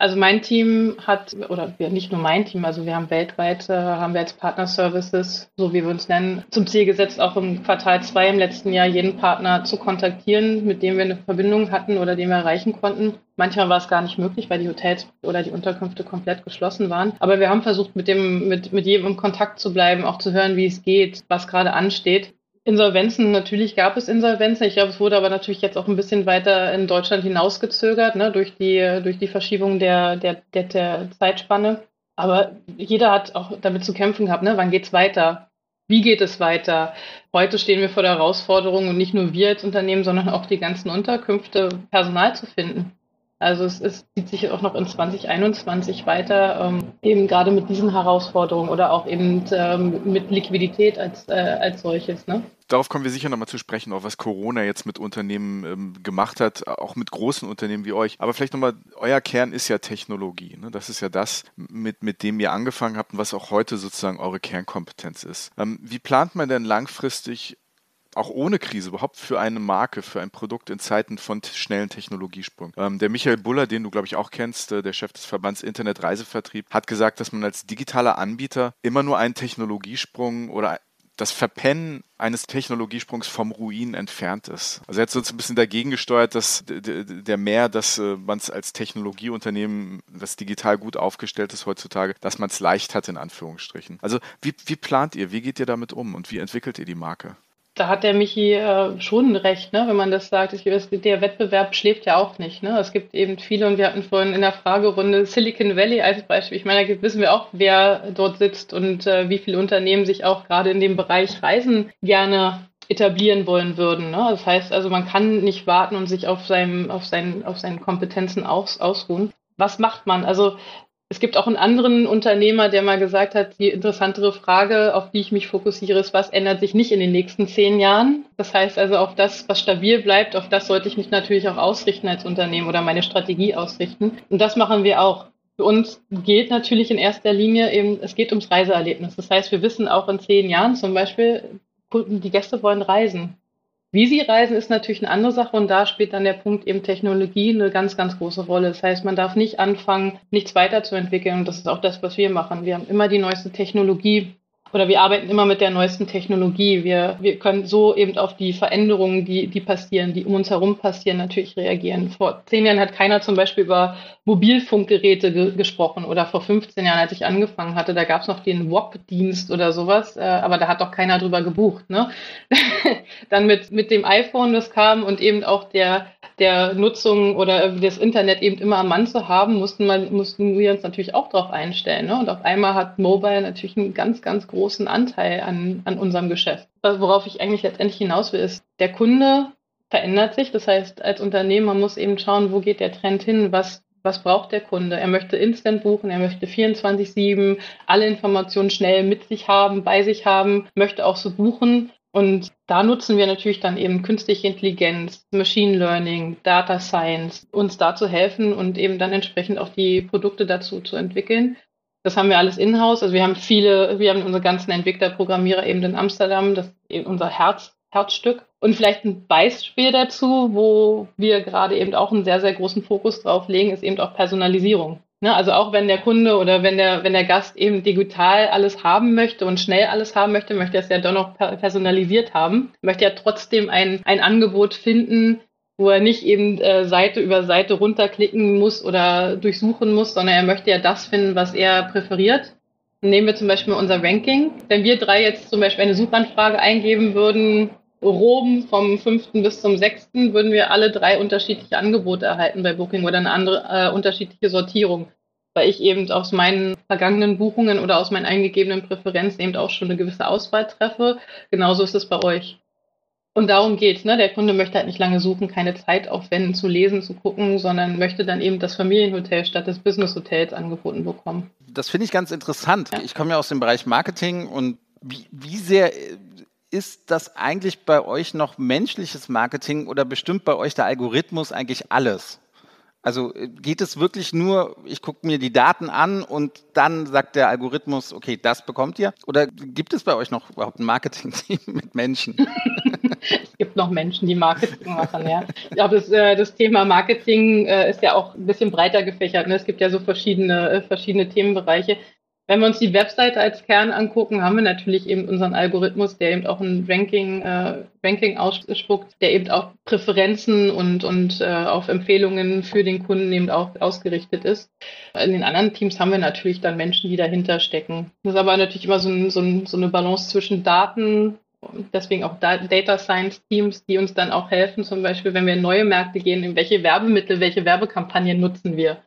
Speaker 4: Also mein Team hat, oder nicht nur mein Team, also wir haben weltweit, äh, haben wir als Partner Services, so wie wir uns nennen, zum Ziel gesetzt, auch im Quartal 2 im letzten Jahr jeden Partner zu kontaktieren, mit dem wir eine Verbindung hatten oder den wir erreichen konnten. Manchmal war es gar nicht möglich, weil die Hotels oder die Unterkünfte komplett geschlossen waren. Aber wir haben versucht, mit dem, mit, mit jedem in Kontakt zu bleiben, auch zu hören, wie es geht, was gerade ansteht. Insolvenzen, natürlich gab es Insolvenzen. Ich glaube, es wurde aber natürlich jetzt auch ein bisschen weiter in Deutschland hinausgezögert, ne, durch die, durch die Verschiebung der, der, der, der Zeitspanne. Aber jeder hat auch damit zu kämpfen gehabt, ne? wann geht's weiter? Wie geht es weiter? Heute stehen wir vor der Herausforderung und nicht nur wir als Unternehmen, sondern auch die ganzen Unterkünfte, Personal zu finden. Also es, es zieht sich auch noch in 2021 weiter, ähm, eben gerade mit diesen Herausforderungen oder auch eben ähm, mit Liquidität als, äh, als solches. Ne?
Speaker 1: Darauf kommen wir sicher nochmal zu sprechen, auch was Corona jetzt mit Unternehmen ähm, gemacht hat, auch mit großen Unternehmen wie euch. Aber vielleicht nochmal, euer Kern ist ja Technologie. Ne? Das ist ja das, mit, mit dem ihr angefangen habt und was auch heute sozusagen eure Kernkompetenz ist. Ähm, wie plant man denn langfristig auch ohne Krise überhaupt für eine Marke, für ein Produkt in Zeiten von schnellen Technologiesprung. Ähm, der Michael Buller, den du, glaube ich, auch kennst, äh, der Chef des Verbands Internet Reisevertrieb, hat gesagt, dass man als digitaler Anbieter immer nur einen Technologiesprung oder das Verpennen eines Technologiesprungs vom Ruin entfernt ist. Also er hat so ein bisschen dagegen gesteuert, dass der mehr, dass äh, man es als Technologieunternehmen, das digital gut aufgestellt ist heutzutage, dass man es leicht hat, in Anführungsstrichen. Also wie, wie plant ihr, wie geht ihr damit um und wie entwickelt ihr die Marke?
Speaker 4: Da hat der Michi äh, schon recht, ne, wenn man das sagt. Ich, der Wettbewerb schläft ja auch nicht. Ne? Es gibt eben viele, und wir hatten vorhin in der Fragerunde Silicon Valley als Beispiel. Ich meine, da wissen wir auch, wer dort sitzt und äh, wie viele Unternehmen sich auch gerade in dem Bereich Reisen gerne etablieren wollen würden. Ne? Das heißt also, man kann nicht warten und sich auf, seinem, auf, seinen, auf seinen Kompetenzen aus, ausruhen. Was macht man? Also es gibt auch einen anderen Unternehmer, der mal gesagt hat, die interessantere Frage, auf die ich mich fokussiere, ist, was ändert sich nicht in den nächsten zehn Jahren? Das heißt also, auf das, was stabil bleibt, auf das sollte ich mich natürlich auch ausrichten als Unternehmen oder meine Strategie ausrichten. Und das machen wir auch. Für uns geht natürlich in erster Linie eben, es geht ums Reiseerlebnis. Das heißt, wir wissen auch in zehn Jahren zum Beispiel, die Gäste wollen reisen. Wie sie reisen, ist natürlich eine andere Sache und da spielt dann der Punkt eben Technologie eine ganz, ganz große Rolle. Das heißt, man darf nicht anfangen, nichts weiterzuentwickeln und das ist auch das, was wir machen. Wir haben immer die neueste Technologie oder wir arbeiten immer mit der neuesten Technologie. Wir, wir können so eben auf die Veränderungen, die, die passieren, die um uns herum passieren, natürlich reagieren. Vor zehn Jahren hat keiner zum Beispiel über Mobilfunkgeräte ge gesprochen oder vor 15 Jahren, als ich angefangen hatte, da gab es noch den WOP-Dienst oder sowas, äh, aber da hat doch keiner drüber gebucht. Ne? [LAUGHS] Dann mit, mit dem iPhone, das kam und eben auch der der Nutzung oder das Internet eben immer am Mann zu haben, mussten, man, mussten wir uns natürlich auch darauf einstellen. Ne? Und auf einmal hat Mobile natürlich einen ganz, ganz großen Anteil an, an unserem Geschäft. Worauf ich eigentlich letztendlich hinaus will, ist, der Kunde verändert sich. Das heißt, als Unternehmer muss eben schauen, wo geht der Trend hin, was was braucht der Kunde? Er möchte instant buchen, er möchte 24-7 alle Informationen schnell mit sich haben, bei sich haben, möchte auch so buchen. Und da nutzen wir natürlich dann eben künstliche Intelligenz, Machine Learning, Data Science, uns da zu helfen und eben dann entsprechend auch die Produkte dazu zu entwickeln. Das haben wir alles in-house. Also wir haben viele, wir haben unsere ganzen Entwickler, Programmierer eben in Amsterdam, das ist eben unser Herz, Herzstück. Und vielleicht ein Beispiel dazu, wo wir gerade eben auch einen sehr, sehr großen Fokus drauf legen, ist eben auch Personalisierung. Ne, also auch wenn der Kunde oder wenn der, wenn der Gast eben digital alles haben möchte und schnell alles haben möchte, möchte er es ja doch noch personalisiert haben, möchte er trotzdem ein, ein Angebot finden, wo er nicht eben äh, Seite über Seite runterklicken muss oder durchsuchen muss, sondern er möchte ja das finden, was er präferiert. Nehmen wir zum Beispiel unser Ranking. Wenn wir drei jetzt zum Beispiel eine Suchanfrage eingeben würden, Rom vom 5. bis zum 6. würden wir alle drei unterschiedliche Angebote erhalten bei Booking oder eine andere äh, unterschiedliche Sortierung. Weil ich eben aus meinen vergangenen Buchungen oder aus meinen eingegebenen Präferenzen eben auch schon eine gewisse Auswahl treffe. Genauso ist es bei euch. Und darum geht's, ne? Der Kunde möchte halt nicht lange suchen, keine Zeit aufwenden, zu lesen, zu gucken, sondern möchte dann eben das Familienhotel statt des Businesshotels angeboten bekommen.
Speaker 2: Das finde ich ganz interessant. Ja. Ich komme ja aus dem Bereich Marketing und Wie, wie sehr ist das eigentlich bei euch noch menschliches Marketing oder bestimmt bei euch der Algorithmus eigentlich alles? Also äh, geht es wirklich nur, ich gucke mir die Daten an und dann sagt der Algorithmus, okay, das bekommt ihr? Oder gibt es bei euch noch überhaupt ein Marketing-Team [LAUGHS] mit Menschen?
Speaker 4: es [LAUGHS] gibt noch Menschen, die Marketing machen, ja. Ich glaube, das, äh, das Thema Marketing äh, ist ja auch ein bisschen breiter gefächert. Ne? Es gibt ja so verschiedene, verschiedene Themenbereiche. Wenn wir uns die Webseite als Kern angucken, haben wir natürlich eben unseren Algorithmus, der eben auch ein Ranking, äh, Ranking ausspuckt, der eben auch Präferenzen und, und äh, auf Empfehlungen für den Kunden eben auch ausgerichtet ist. In den anderen Teams haben wir natürlich dann Menschen, die dahinter stecken. Das ist aber natürlich immer so, ein, so, ein, so eine Balance zwischen Daten, deswegen auch Data Science Teams, die uns dann auch helfen, zum Beispiel, wenn wir in neue Märkte gehen, in welche Werbemittel, welche Werbekampagnen nutzen wir.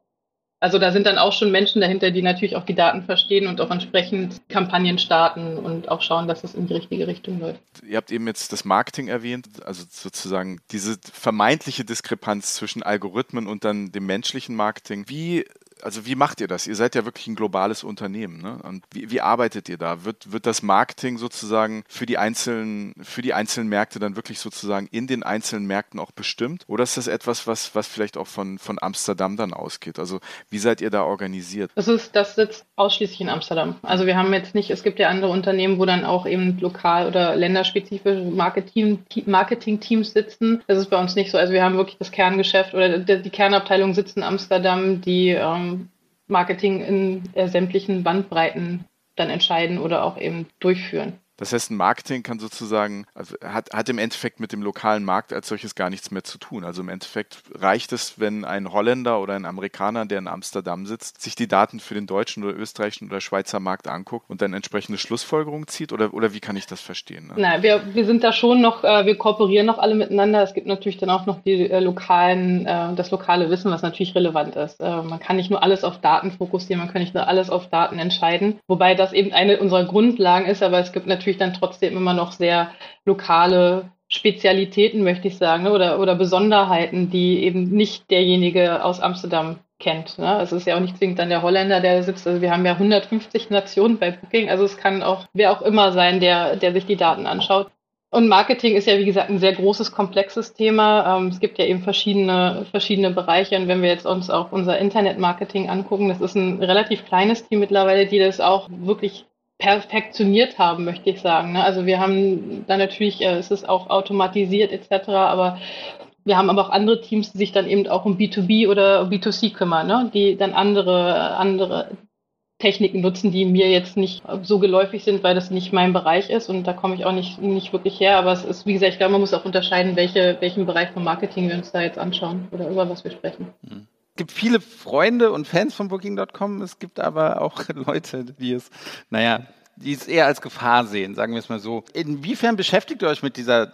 Speaker 4: Also da sind dann auch schon Menschen dahinter, die natürlich auch die Daten verstehen und auch entsprechend Kampagnen starten und auch schauen, dass es in die richtige Richtung läuft.
Speaker 1: Ihr habt eben jetzt das Marketing erwähnt, also sozusagen diese vermeintliche Diskrepanz zwischen Algorithmen und dann dem menschlichen Marketing. Wie also wie macht ihr das? Ihr seid ja wirklich ein globales Unternehmen. Ne? Und wie, wie arbeitet ihr da? Wird, wird das Marketing sozusagen für die, einzelnen, für die einzelnen Märkte dann wirklich sozusagen in den einzelnen Märkten auch bestimmt? Oder ist das etwas, was, was vielleicht auch von, von Amsterdam dann ausgeht? Also wie seid ihr da organisiert?
Speaker 4: Das, ist, das sitzt ausschließlich in Amsterdam. Also wir haben jetzt nicht, es gibt ja andere Unternehmen, wo dann auch eben lokal oder länderspezifische Marketing, Marketing-Teams sitzen. Das ist bei uns nicht so. Also wir haben wirklich das Kerngeschäft oder die Kernabteilung sitzt in Amsterdam, die ähm, Marketing in äh, sämtlichen Bandbreiten dann entscheiden oder auch eben durchführen.
Speaker 1: Das heißt, ein Marketing kann sozusagen, also hat, hat im Endeffekt mit dem lokalen Markt als solches gar nichts mehr zu tun. Also im Endeffekt reicht es, wenn ein Holländer oder ein Amerikaner, der in Amsterdam sitzt, sich die Daten für den deutschen oder österreichischen oder Schweizer Markt anguckt und dann entsprechende Schlussfolgerungen zieht? Oder, oder wie kann ich das verstehen? Ne?
Speaker 4: Nein, wir, wir sind da schon noch, äh, wir kooperieren noch alle miteinander. Es gibt natürlich dann auch noch die äh, lokalen, äh, das lokale Wissen, was natürlich relevant ist. Äh, man kann nicht nur alles auf Daten fokussieren, man kann nicht nur alles auf Daten entscheiden, wobei das eben eine unserer Grundlagen ist, aber es gibt natürlich natürlich dann trotzdem immer noch sehr lokale Spezialitäten, möchte ich sagen, ne, oder, oder Besonderheiten, die eben nicht derjenige aus Amsterdam kennt. Ne? Es ist ja auch nicht zwingend dann der Holländer, der sitzt. Also wir haben ja 150 Nationen bei Booking. Also es kann auch wer auch immer sein, der, der sich die Daten anschaut. Und Marketing ist ja, wie gesagt, ein sehr großes, komplexes Thema. Ähm, es gibt ja eben verschiedene, verschiedene Bereiche. Und wenn wir jetzt uns auch unser Internetmarketing angucken, das ist ein relativ kleines Team mittlerweile, die das auch wirklich perfektioniert haben, möchte ich sagen. Ne? Also wir haben da natürlich, äh, es ist auch automatisiert etc., aber wir haben aber auch andere Teams, die sich dann eben auch um B2B oder B2C kümmern, ne? die dann andere, andere Techniken nutzen, die mir jetzt nicht so geläufig sind, weil das nicht mein Bereich ist und da komme ich auch nicht, nicht wirklich her. Aber es ist, wie gesagt, ich glaube, man muss auch unterscheiden, welche, welchen Bereich vom Marketing wir uns da jetzt anschauen oder über was wir sprechen.
Speaker 2: Mhm. Es gibt viele Freunde und Fans von Booking.com. Es gibt aber auch [LAUGHS] Leute, die es, naja, die es eher als Gefahr sehen, sagen wir es mal so. Inwiefern beschäftigt ihr euch mit dieser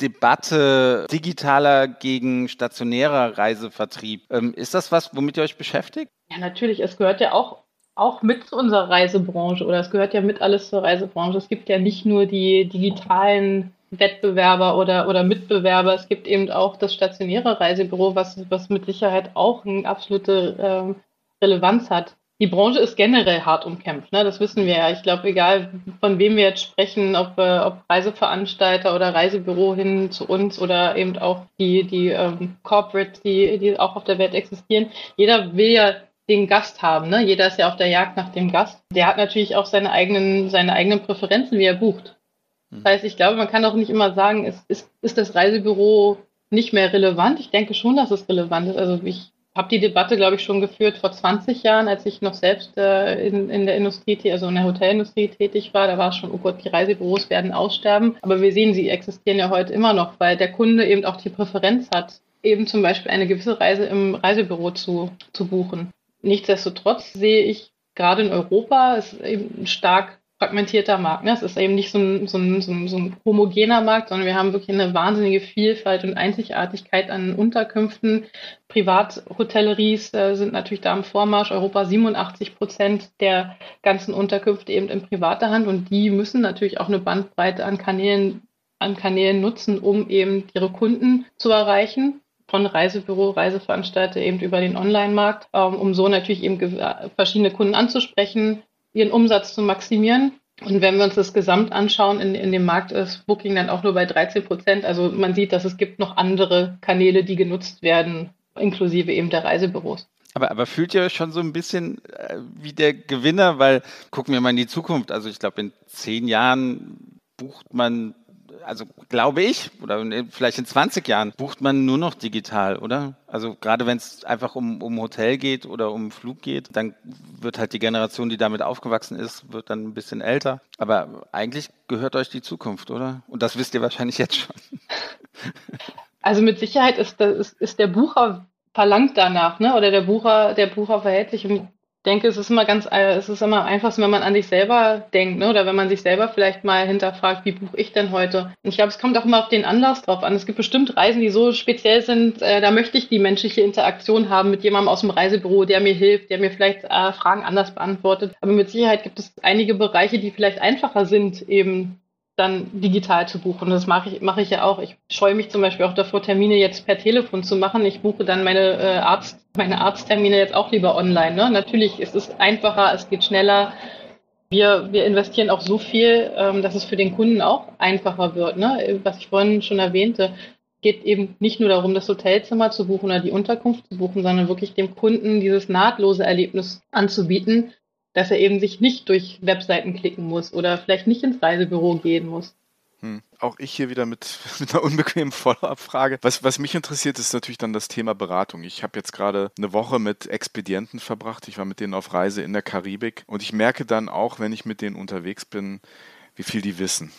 Speaker 2: Debatte digitaler gegen stationärer Reisevertrieb? Ähm, ist das was, womit ihr euch beschäftigt?
Speaker 4: Ja, natürlich. Es gehört ja auch auch mit zu unserer Reisebranche oder es gehört ja mit alles zur Reisebranche. Es gibt ja nicht nur die digitalen Wettbewerber oder, oder Mitbewerber. Es gibt eben auch das stationäre Reisebüro, was, was mit Sicherheit auch eine absolute ähm, Relevanz hat. Die Branche ist generell hart umkämpft, ne? das wissen wir ja. Ich glaube, egal von wem wir jetzt sprechen, ob, äh, ob Reiseveranstalter oder Reisebüro hin zu uns oder eben auch die, die ähm, Corporates, die, die auch auf der Welt existieren, jeder will ja den Gast haben. Ne? Jeder ist ja auf der Jagd nach dem Gast. Der hat natürlich auch seine eigenen, seine eigenen Präferenzen, wie er bucht. Das heißt, ich glaube, man kann auch nicht immer sagen, ist, ist, ist das Reisebüro nicht mehr relevant? Ich denke schon, dass es relevant ist. Also ich habe die Debatte, glaube ich, schon geführt vor 20 Jahren, als ich noch selbst äh, in, in der Industrie, also in der Hotelindustrie tätig war. Da war es schon, oh Gott, die Reisebüros werden aussterben. Aber wir sehen, sie existieren ja heute immer noch, weil der Kunde eben auch die Präferenz hat, eben zum Beispiel eine gewisse Reise im Reisebüro zu, zu buchen. Nichtsdestotrotz sehe ich gerade in Europa ist eben stark fragmentierter Markt. Ne? Es ist eben nicht so ein, so, ein, so, ein, so ein homogener Markt, sondern wir haben wirklich eine wahnsinnige Vielfalt und Einzigartigkeit an Unterkünften. Privathotelleries äh, sind natürlich da im Vormarsch. Europa 87 Prozent der ganzen Unterkünfte eben in privater Hand und die müssen natürlich auch eine Bandbreite an Kanälen, an Kanälen nutzen, um eben ihre Kunden zu erreichen von Reisebüro, Reiseveranstalter eben über den Online-Markt, ähm, um so natürlich eben verschiedene Kunden anzusprechen, ihren Umsatz zu maximieren Und wenn wir uns das Gesamt anschauen, in, in dem Markt ist Booking dann auch nur bei 13 Prozent. Also man sieht, dass es gibt noch andere Kanäle, die genutzt werden, inklusive eben der Reisebüros.
Speaker 2: Aber, aber fühlt ihr euch schon so ein bisschen äh, wie der Gewinner? Weil gucken wir mal in die Zukunft. Also ich glaube, in zehn Jahren bucht man also glaube ich, oder vielleicht in 20 Jahren bucht man nur noch digital, oder? Also gerade wenn es einfach um, um Hotel geht oder um Flug geht, dann wird halt die Generation, die damit aufgewachsen ist, wird dann ein bisschen älter. Aber eigentlich gehört euch die Zukunft, oder? Und das wisst ihr wahrscheinlich jetzt schon. [LAUGHS]
Speaker 4: Also mit Sicherheit ist, das, ist der Bucher verlangt danach, ne? Oder der Bucher, der Bucher verhält sich denke, es ist immer ganz, äh, es ist immer einfachst, wenn man an sich selber denkt, ne? oder wenn man sich selber vielleicht mal hinterfragt, wie buche ich denn heute? Und ich glaube, es kommt auch immer auf den Anlass drauf an. Es gibt bestimmt Reisen, die so speziell sind, äh, da möchte ich die menschliche Interaktion haben mit jemandem aus dem Reisebüro, der mir hilft, der mir vielleicht äh, Fragen anders beantwortet. Aber mit Sicherheit gibt es einige Bereiche, die vielleicht einfacher sind, eben dann digital zu buchen. Das mache ich, mache ich ja auch. Ich scheue mich zum Beispiel auch davor, Termine jetzt per Telefon zu machen. Ich buche dann meine, äh, Arzt, meine Arzttermine jetzt auch lieber online. Ne? Natürlich ist es einfacher, es geht schneller. Wir, wir investieren auch so viel, ähm, dass es für den Kunden auch einfacher wird. Ne? Was ich vorhin schon erwähnte, geht eben nicht nur darum, das Hotelzimmer zu buchen oder die Unterkunft zu buchen, sondern wirklich dem Kunden dieses nahtlose Erlebnis anzubieten, dass er eben sich nicht durch Webseiten klicken muss oder vielleicht nicht ins Reisebüro gehen muss.
Speaker 1: Hm. Auch ich hier wieder mit, [LAUGHS] mit einer unbequemen Follow-up-Frage. Was, was mich interessiert, ist natürlich dann das Thema Beratung. Ich habe jetzt gerade eine Woche mit Expedienten verbracht. Ich war mit denen auf Reise in der Karibik und ich merke dann auch, wenn ich mit denen unterwegs bin, wie viel die wissen.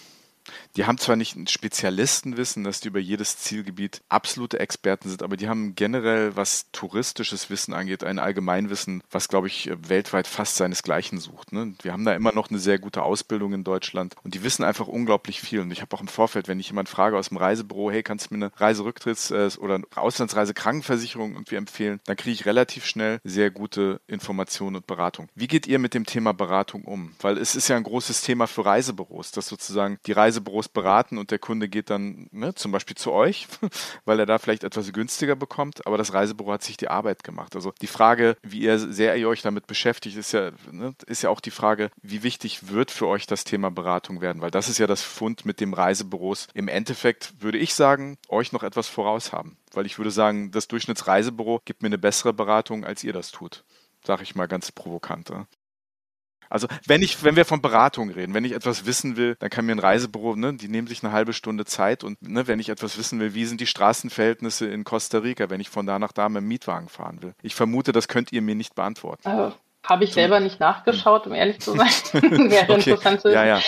Speaker 1: Die haben zwar nicht ein Spezialistenwissen, dass die über jedes Zielgebiet absolute Experten sind, aber die haben generell, was touristisches Wissen angeht, ein Allgemeinwissen, was, glaube ich, weltweit fast seinesgleichen sucht. Ne? Wir haben da immer noch eine sehr gute Ausbildung in Deutschland und die wissen einfach unglaublich viel. Und ich habe auch im Vorfeld, wenn ich jemand frage aus dem Reisebüro, hey, kannst du mir eine Reiserücktritts- äh, oder Auslandsreisekrankenversicherung irgendwie empfehlen, dann kriege ich relativ schnell sehr gute Informationen und Beratung. Wie geht ihr mit dem Thema Beratung um? Weil es ist ja ein großes Thema für Reisebüros, dass sozusagen die Reise Reisebüros beraten und der Kunde geht dann ne, zum Beispiel zu euch, [LAUGHS] weil er da vielleicht etwas günstiger bekommt, aber das Reisebüro hat sich die Arbeit gemacht. Also die Frage, wie ihr, sehr ihr euch damit beschäftigt, ist ja, ne, ist ja auch die Frage, wie wichtig wird für euch das Thema Beratung werden, weil das ist ja das Fund mit dem Reisebüros. Im Endeffekt würde ich sagen, euch noch etwas voraus haben, weil ich würde sagen, das Durchschnittsreisebüro gibt mir eine bessere Beratung, als ihr das tut. Sag ich mal ganz provokant. Also wenn ich, wenn wir von Beratung reden, wenn ich etwas wissen will, dann kann mir ein Reisebüro, ne, die nehmen sich eine halbe Stunde Zeit und ne, wenn ich etwas wissen will, wie sind die Straßenverhältnisse in Costa Rica, wenn ich von da nach da mit dem Mietwagen fahren will. Ich vermute, das könnt ihr mir nicht beantworten.
Speaker 4: Also, Habe ich selber nicht nachgeschaut, um ehrlich zu sein. [LAUGHS] [LAUGHS] Wäre okay. interessant zu
Speaker 1: ja, ja.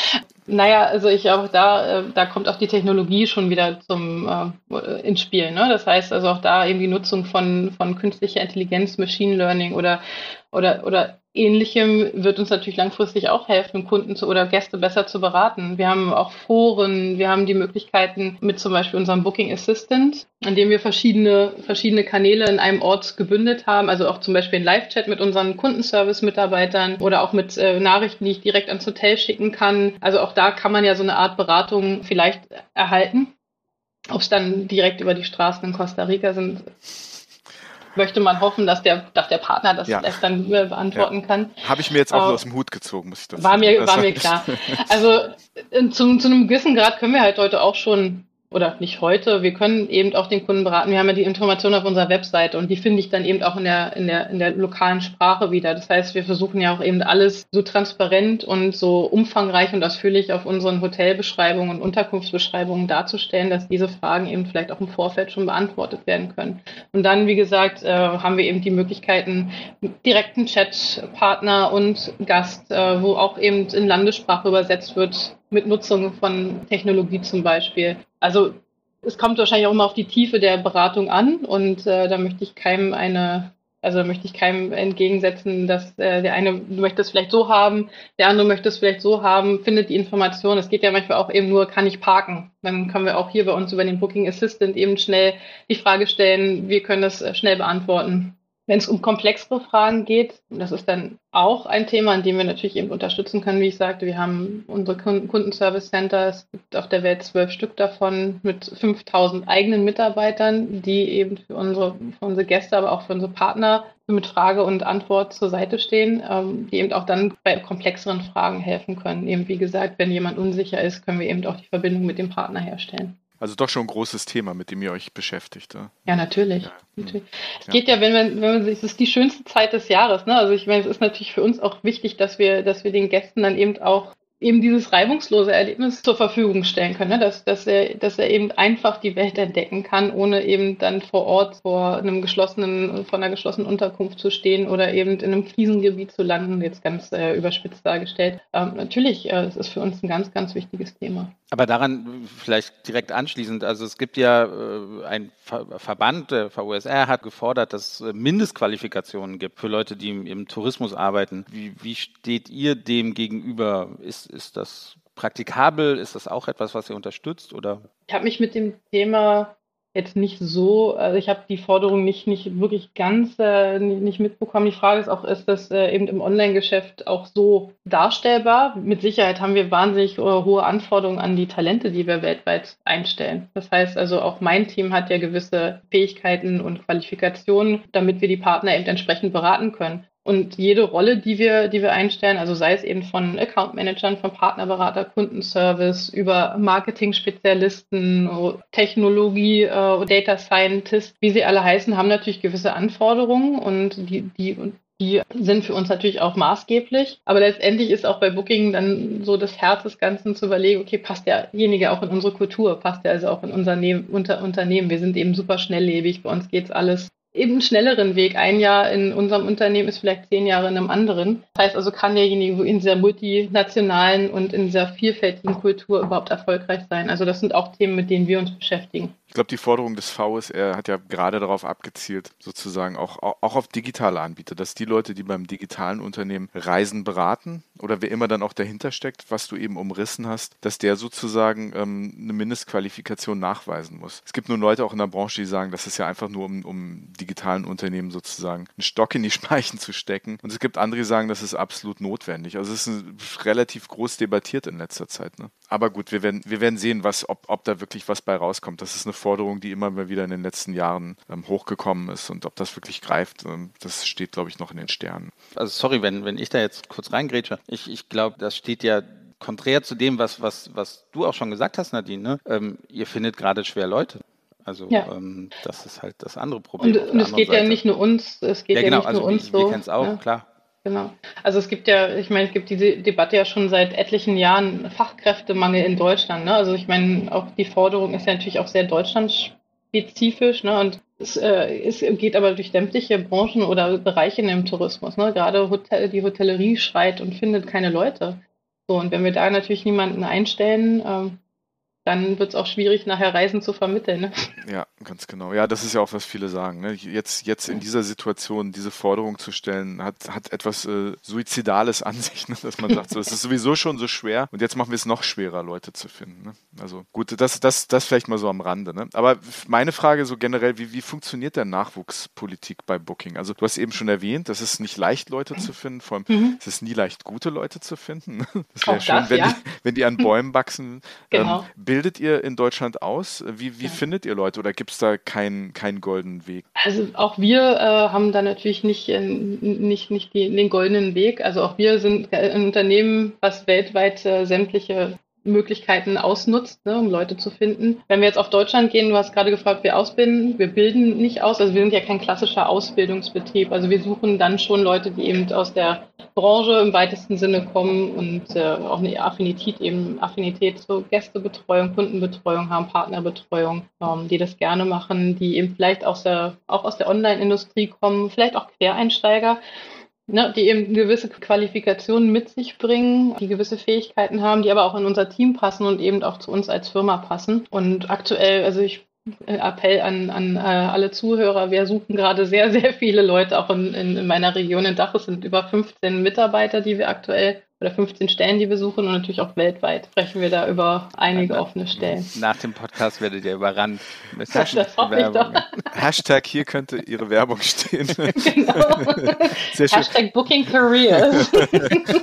Speaker 4: Naja, also ich auch da, äh, da kommt auch die Technologie schon wieder zum äh, ins Spiel. Ne? Das heißt also auch da eben die Nutzung von, von künstlicher Intelligenz, Machine Learning oder oder, oder Ähnlichem wird uns natürlich langfristig auch helfen, Kunden zu, oder Gäste besser zu beraten. Wir haben auch Foren, wir haben die Möglichkeiten mit zum Beispiel unserem Booking Assistant, an dem wir verschiedene, verschiedene Kanäle in einem Ort gebündelt haben, also auch zum Beispiel ein Live-Chat mit unseren Kundenservice-Mitarbeitern oder auch mit äh, Nachrichten, die ich direkt ans Hotel schicken kann. Also auch da kann man ja so eine Art Beratung vielleicht erhalten. Ob es dann direkt über die Straßen in Costa Rica sind, möchte man hoffen, dass der, dass der Partner das ja. dann beantworten ja. kann.
Speaker 1: Habe ich mir jetzt auch uh, aus dem Hut gezogen, muss ich
Speaker 4: das war sagen. Mir, war mir klar. [LAUGHS] Also zu, zu einem gewissen Grad können wir halt heute auch schon oder nicht heute, wir können eben auch den Kunden beraten. Wir haben ja die Informationen auf unserer Webseite und die finde ich dann eben auch in der, in der, in der lokalen Sprache wieder. Das heißt, wir versuchen ja auch eben alles so transparent und so umfangreich und ausführlich auf unseren Hotelbeschreibungen und Unterkunftsbeschreibungen darzustellen, dass diese Fragen eben vielleicht auch im Vorfeld schon beantwortet werden können. Und dann, wie gesagt, äh, haben wir eben die Möglichkeiten, direkten Chatpartner und Gast, äh, wo auch eben in Landessprache übersetzt wird, mit Nutzung von Technologie zum Beispiel. Also es kommt wahrscheinlich auch immer auf die Tiefe der Beratung an und äh, da möchte ich keinem eine, also da möchte ich keinem entgegensetzen, dass äh, der eine möchte es vielleicht so haben, der andere möchte es vielleicht so haben, findet die Information. Es geht ja manchmal auch eben nur, kann ich parken? Dann können wir auch hier bei uns über den Booking Assistant eben schnell die Frage stellen, wir können das äh, schnell beantworten. Wenn es um komplexere Fragen geht, das ist dann auch ein Thema, an dem wir natürlich eben unterstützen können, wie ich sagte. Wir haben unsere Kundenservice Center, es gibt auf der Welt zwölf Stück davon mit 5000 eigenen Mitarbeitern, die eben für unsere, für unsere Gäste, aber auch für unsere Partner mit Frage und Antwort zur Seite stehen, ähm, die eben auch dann bei komplexeren Fragen helfen können. Eben wie gesagt, wenn jemand unsicher ist, können wir eben auch die Verbindung mit dem Partner herstellen.
Speaker 1: Also doch schon ein großes Thema, mit dem ihr euch beschäftigt. Ja,
Speaker 4: ja natürlich. Ja. natürlich. Es geht ja, wenn man, wenn man sich, es ist die schönste Zeit des Jahres, ne? Also ich meine, es ist natürlich für uns auch wichtig, dass wir, dass wir den Gästen dann eben auch eben dieses reibungslose Erlebnis zur Verfügung stellen können, ne? dass, dass, er, dass er eben einfach die Welt entdecken kann, ohne eben dann vor Ort vor einem geschlossenen, vor einer geschlossenen Unterkunft zu stehen oder eben in einem Krisengebiet zu landen, jetzt ganz äh, überspitzt dargestellt. Ähm, natürlich, äh, es ist für uns ein ganz, ganz wichtiges Thema.
Speaker 2: Aber daran vielleicht direkt anschließend, also es gibt ja äh, ein Ver Verband, der VUSR hat gefordert, dass es Mindestqualifikationen gibt für Leute, die im, im Tourismus arbeiten. Wie, wie steht ihr dem gegenüber? Ist, ist das praktikabel? Ist das auch etwas, was ihr unterstützt? Oder?
Speaker 4: Ich habe mich mit dem Thema jetzt nicht so, also ich habe die Forderung nicht, nicht wirklich ganz äh, nicht mitbekommen. Die Frage ist auch, ist das äh, eben im Online-Geschäft auch so darstellbar? Mit Sicherheit haben wir wahnsinnig äh, hohe Anforderungen an die Talente, die wir weltweit einstellen. Das heißt also, auch mein Team hat ja gewisse Fähigkeiten und Qualifikationen, damit wir die Partner eben entsprechend beraten können. Und jede Rolle, die wir, die wir einstellen, also sei es eben von Account Managern, von Partnerberater, Kundenservice, über Marketing-Spezialisten, Technologie, äh, Data Scientist, wie sie alle heißen, haben natürlich gewisse Anforderungen und die, die, die sind für uns natürlich auch maßgeblich. Aber letztendlich ist auch bei Booking dann so das Herz des Ganzen zu überlegen, okay, passt derjenige auch in unsere Kultur, passt der also auch in unser ne unter Unternehmen. Wir sind eben super schnelllebig, bei uns geht's alles eben schnelleren Weg. Ein Jahr in unserem Unternehmen ist vielleicht zehn Jahre in einem anderen. Das heißt also, kann derjenige in dieser multinationalen und in dieser vielfältigen Kultur überhaupt erfolgreich sein? Also das sind auch Themen, mit denen wir uns beschäftigen.
Speaker 1: Ich glaube, die Forderung des VSR hat ja gerade darauf abgezielt, sozusagen auch, auch auf digitale Anbieter, dass die Leute, die beim digitalen Unternehmen Reisen beraten oder wer immer dann auch dahinter steckt, was du eben umrissen hast, dass der sozusagen ähm, eine Mindestqualifikation nachweisen muss. Es gibt nur Leute auch in der Branche, die sagen, das ist ja einfach nur, um, um digitalen Unternehmen sozusagen einen Stock in die [LAUGHS] Speichen zu stecken. Und es gibt andere, die sagen, das ist absolut notwendig. Also es ist relativ groß debattiert in letzter Zeit. Ne? Aber gut, wir werden, wir werden sehen, was, ob, ob da wirklich was bei rauskommt. Das ist eine Forderung, die immer mal wieder in den letzten Jahren ähm, hochgekommen ist. Und ob das wirklich greift, ähm, das steht, glaube ich, noch in den Sternen.
Speaker 2: Also sorry, wenn, wenn ich da jetzt kurz reingrätsche. Ich, ich glaube, das steht ja konträr zu dem, was, was, was du auch schon gesagt hast, Nadine. Ne? Ähm, ihr findet gerade schwer Leute. Also ja. ähm, das ist halt das andere Problem.
Speaker 4: Und, und es geht Seite. ja nicht nur uns, es geht ja, genau, ja nicht also nur uns
Speaker 2: wir, so. Wir kennen es auch, ja. klar.
Speaker 4: Genau. Also es gibt ja, ich meine, es gibt diese Debatte ja schon seit etlichen Jahren Fachkräftemangel in Deutschland. Ne? Also ich meine, auch die Forderung ist ja natürlich auch sehr deutschlandspezifisch. Ne? Und es, äh, es geht aber durch sämtliche Branchen oder Bereiche im Tourismus. Ne? Gerade Hotel, die Hotellerie schreit und findet keine Leute. So, und wenn wir da natürlich niemanden einstellen, ähm, dann wird es auch schwierig, nachher Reisen zu vermitteln. Ne?
Speaker 1: Ja, ganz genau. Ja, das ist ja auch, was viele sagen. Ne? Jetzt, jetzt in dieser Situation diese Forderung zu stellen, hat, hat etwas äh, Suizidales an sich, ne? dass man sagt, so, es ist sowieso schon so schwer und jetzt machen wir es noch schwerer, Leute zu finden. Ne? Also gut, das, das, das vielleicht mal so am Rande. Ne? Aber meine Frage so generell, wie, wie funktioniert der Nachwuchspolitik bei Booking? Also du hast eben schon erwähnt, es ist nicht leicht, Leute zu finden, vor allem mhm. es ist nie leicht, gute Leute zu finden. Ne? Das wäre schön, das, wenn, ja. die, wenn die an Bäumen wachsen. Genau. Ähm, bildet ihr in Deutschland aus? Wie, wie ja. findet ihr Leute oder gibt es da keinen kein goldenen Weg?
Speaker 4: Also auch wir äh, haben da natürlich nicht, äh, nicht, nicht die, den goldenen Weg. Also auch wir sind ein Unternehmen, was weltweit äh, sämtliche Möglichkeiten ausnutzt, ne, um Leute zu finden. Wenn wir jetzt auf Deutschland gehen, du hast gerade gefragt, wir ausbilden, wir bilden nicht aus, also wir sind ja kein klassischer Ausbildungsbetrieb. Also wir suchen dann schon Leute, die eben aus der Branche im weitesten Sinne kommen und äh, auch eine Affinität eben Affinität zur Gästebetreuung, Kundenbetreuung haben, Partnerbetreuung, ähm, die das gerne machen, die eben vielleicht aus der auch aus der Online-Industrie kommen, vielleicht auch Quereinsteiger ne, die eben gewisse Qualifikationen mit sich bringen, die gewisse Fähigkeiten haben, die aber auch in unser Team passen und eben auch zu uns als Firma passen. Und aktuell, also ich äh, Appell an, an äh, alle Zuhörer. Wir suchen gerade sehr, [LAUGHS] sehr viele Leute, auch in, in, in meiner Region in Dach. Es sind über 15 Mitarbeiter, die wir aktuell oder 15 Stellen, die wir suchen und natürlich auch weltweit sprechen wir da über einige offene Stellen.
Speaker 2: Nach dem Podcast werdet ihr überrannt
Speaker 1: mit [LAUGHS] das, das Werbung. [LAUGHS] Hashtag hier könnte Ihre Werbung stehen. [LAUGHS]
Speaker 4: genau. Sehr schön. Hashtag Booking Careers.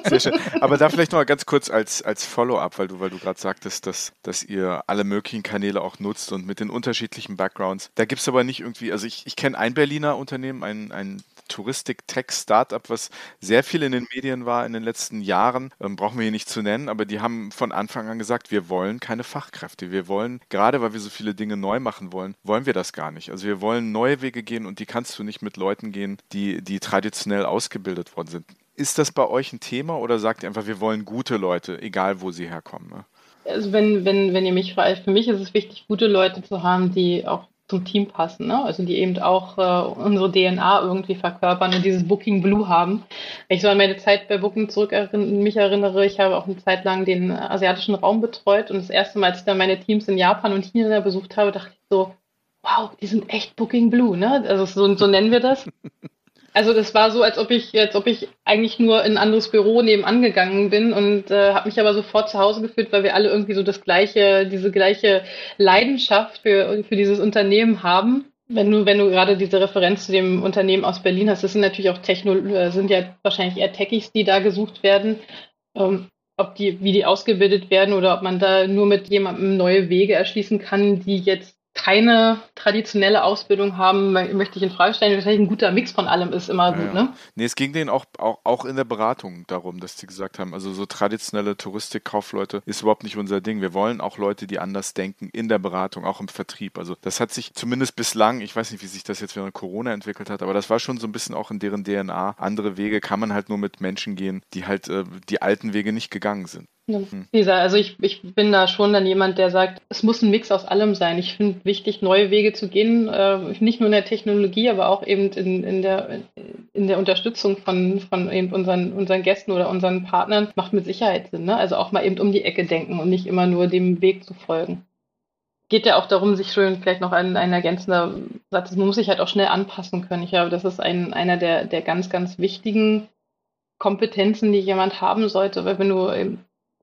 Speaker 1: Sehr schön. Aber da vielleicht noch mal ganz kurz als, als Follow-up, weil du, weil du gerade sagtest, dass, dass ihr alle möglichen Kanäle auch nutzt und mit den unterschiedlichen Backgrounds. Da gibt es aber nicht irgendwie, also ich, ich kenne ein Berliner Unternehmen, ein, ein Touristik-Tech-Startup, was sehr viel in den Medien war in den letzten Jahren. Ähm, brauchen wir hier nicht zu nennen, aber die haben von Anfang an gesagt, wir wollen keine Fachkräfte. Wir wollen, gerade weil wir so viele Dinge neu machen wollen, wollen wir das gar nicht. Also wir wollen neue Wege gehen und die kannst du nicht mit Leuten gehen, die, die traditionell ausgebildet worden sind. Ist das bei euch ein Thema oder sagt ihr einfach, wir wollen gute Leute, egal wo sie herkommen? Ne?
Speaker 4: Also wenn, wenn, wenn ihr mich fragt, für mich ist es wichtig, gute Leute zu haben, die auch zum Team passen, ne? also die eben auch äh, unsere DNA irgendwie verkörpern und dieses Booking Blue haben. Ich so an meine Zeit bei Booking zurück mich erinnere, ich habe auch eine Zeit lang den asiatischen Raum betreut und das erste Mal, als ich dann meine Teams in Japan und China besucht habe, dachte ich so, wow, die sind echt Booking Blue, ne? Also so, so nennen wir das. [LAUGHS] Also das war so, als ob ich, als ob ich eigentlich nur in ein anderes Büro nebenan gegangen bin und äh, habe mich aber sofort zu Hause gefühlt, weil wir alle irgendwie so das gleiche, diese gleiche Leidenschaft für, für dieses Unternehmen haben. Wenn du, wenn du gerade diese Referenz zu dem Unternehmen aus Berlin hast, das sind natürlich auch Techno, äh, sind ja wahrscheinlich eher Techies, die da gesucht werden. Ähm, ob die, wie die ausgebildet werden oder ob man da nur mit jemandem neue Wege erschließen kann, die jetzt keine traditionelle Ausbildung haben, möchte ich in Frage stellen. Wahrscheinlich ein guter Mix von allem ist immer ja, gut, ne?
Speaker 1: Nee, es ging denen auch, auch, auch in der Beratung darum, dass sie gesagt haben, also so traditionelle Touristikkaufleute ist überhaupt nicht unser Ding. Wir wollen auch Leute, die anders denken in der Beratung, auch im Vertrieb. Also das hat sich zumindest bislang, ich weiß nicht, wie sich das jetzt während Corona entwickelt hat, aber das war schon so ein bisschen auch in deren DNA. Andere Wege kann man halt nur mit Menschen gehen, die halt äh, die alten Wege nicht gegangen sind.
Speaker 4: Hm. Lisa, also ich, ich bin da schon dann jemand, der sagt, es muss ein Mix aus allem sein. Ich finde wichtig, neue Wege zu gehen, äh, nicht nur in der Technologie, aber auch eben in, in, der, in der Unterstützung von, von eben unseren, unseren Gästen oder unseren Partnern, macht mit Sicherheit Sinn. Ne? Also auch mal eben um die Ecke denken und nicht immer nur dem Weg zu folgen. Geht ja auch darum, sich schön vielleicht noch ein, ein ergänzender Satz, man muss sich halt auch schnell anpassen können. Ich glaube, das ist ein, einer der, der ganz, ganz wichtigen Kompetenzen, die jemand haben sollte, weil wenn du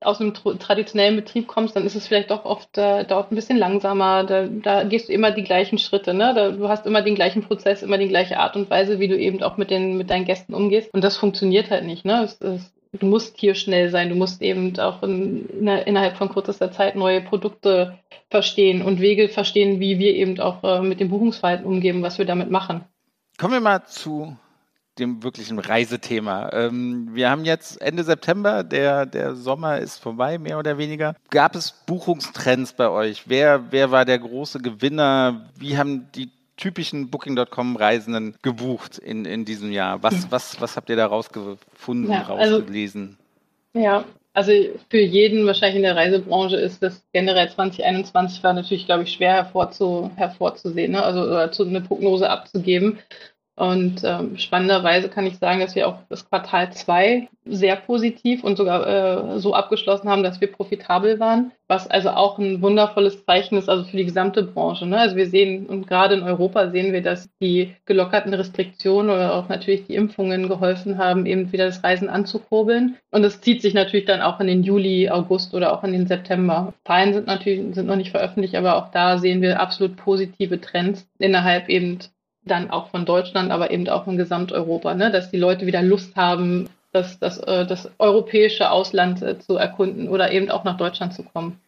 Speaker 4: aus einem traditionellen Betrieb kommst, dann ist es vielleicht doch oft, äh, dauert ein bisschen langsamer, da, da gehst du immer die gleichen Schritte, ne? Da, du hast immer den gleichen Prozess, immer die gleiche Art und Weise, wie du eben auch mit, den, mit deinen Gästen umgehst. Und das funktioniert halt nicht, ne? Es, es, du musst hier schnell sein, du musst eben auch in, in, innerhalb von kürzester Zeit neue Produkte verstehen und Wege verstehen, wie wir eben auch äh, mit dem Buchungsverhalten umgehen, was wir damit machen.
Speaker 2: Kommen wir mal zu dem wirklichen Reisethema. Ähm, wir haben jetzt Ende September, der, der Sommer ist vorbei, mehr oder weniger. Gab es Buchungstrends bei euch? Wer, wer war der große Gewinner? Wie haben die typischen Booking.com-Reisenden gebucht in, in diesem Jahr? Was, was, was habt ihr da rausgefunden, ja, also, rausgelesen?
Speaker 4: Ja, also für jeden wahrscheinlich in der Reisebranche ist das generell 2021 war natürlich, glaube ich, schwer hervorzu, hervorzusehen, ne? also oder zu, eine Prognose abzugeben. Und ähm, spannenderweise kann ich sagen, dass wir auch das Quartal 2 sehr positiv und sogar äh, so abgeschlossen haben, dass wir profitabel waren, was also auch ein wundervolles Zeichen ist, also für die gesamte Branche. Ne? Also wir sehen, und gerade in Europa sehen wir, dass die gelockerten Restriktionen oder auch natürlich die Impfungen geholfen haben, eben wieder das Reisen anzukurbeln. Und es zieht sich natürlich dann auch in den Juli, August oder auch in den September. Zahlen sind natürlich sind noch nicht veröffentlicht, aber auch da sehen wir absolut positive Trends innerhalb eben dann auch von Deutschland, aber eben auch in Gesamteuropa, ne? dass die Leute wieder Lust haben, das, das, äh, das europäische Ausland äh, zu erkunden oder eben auch nach Deutschland zu kommen.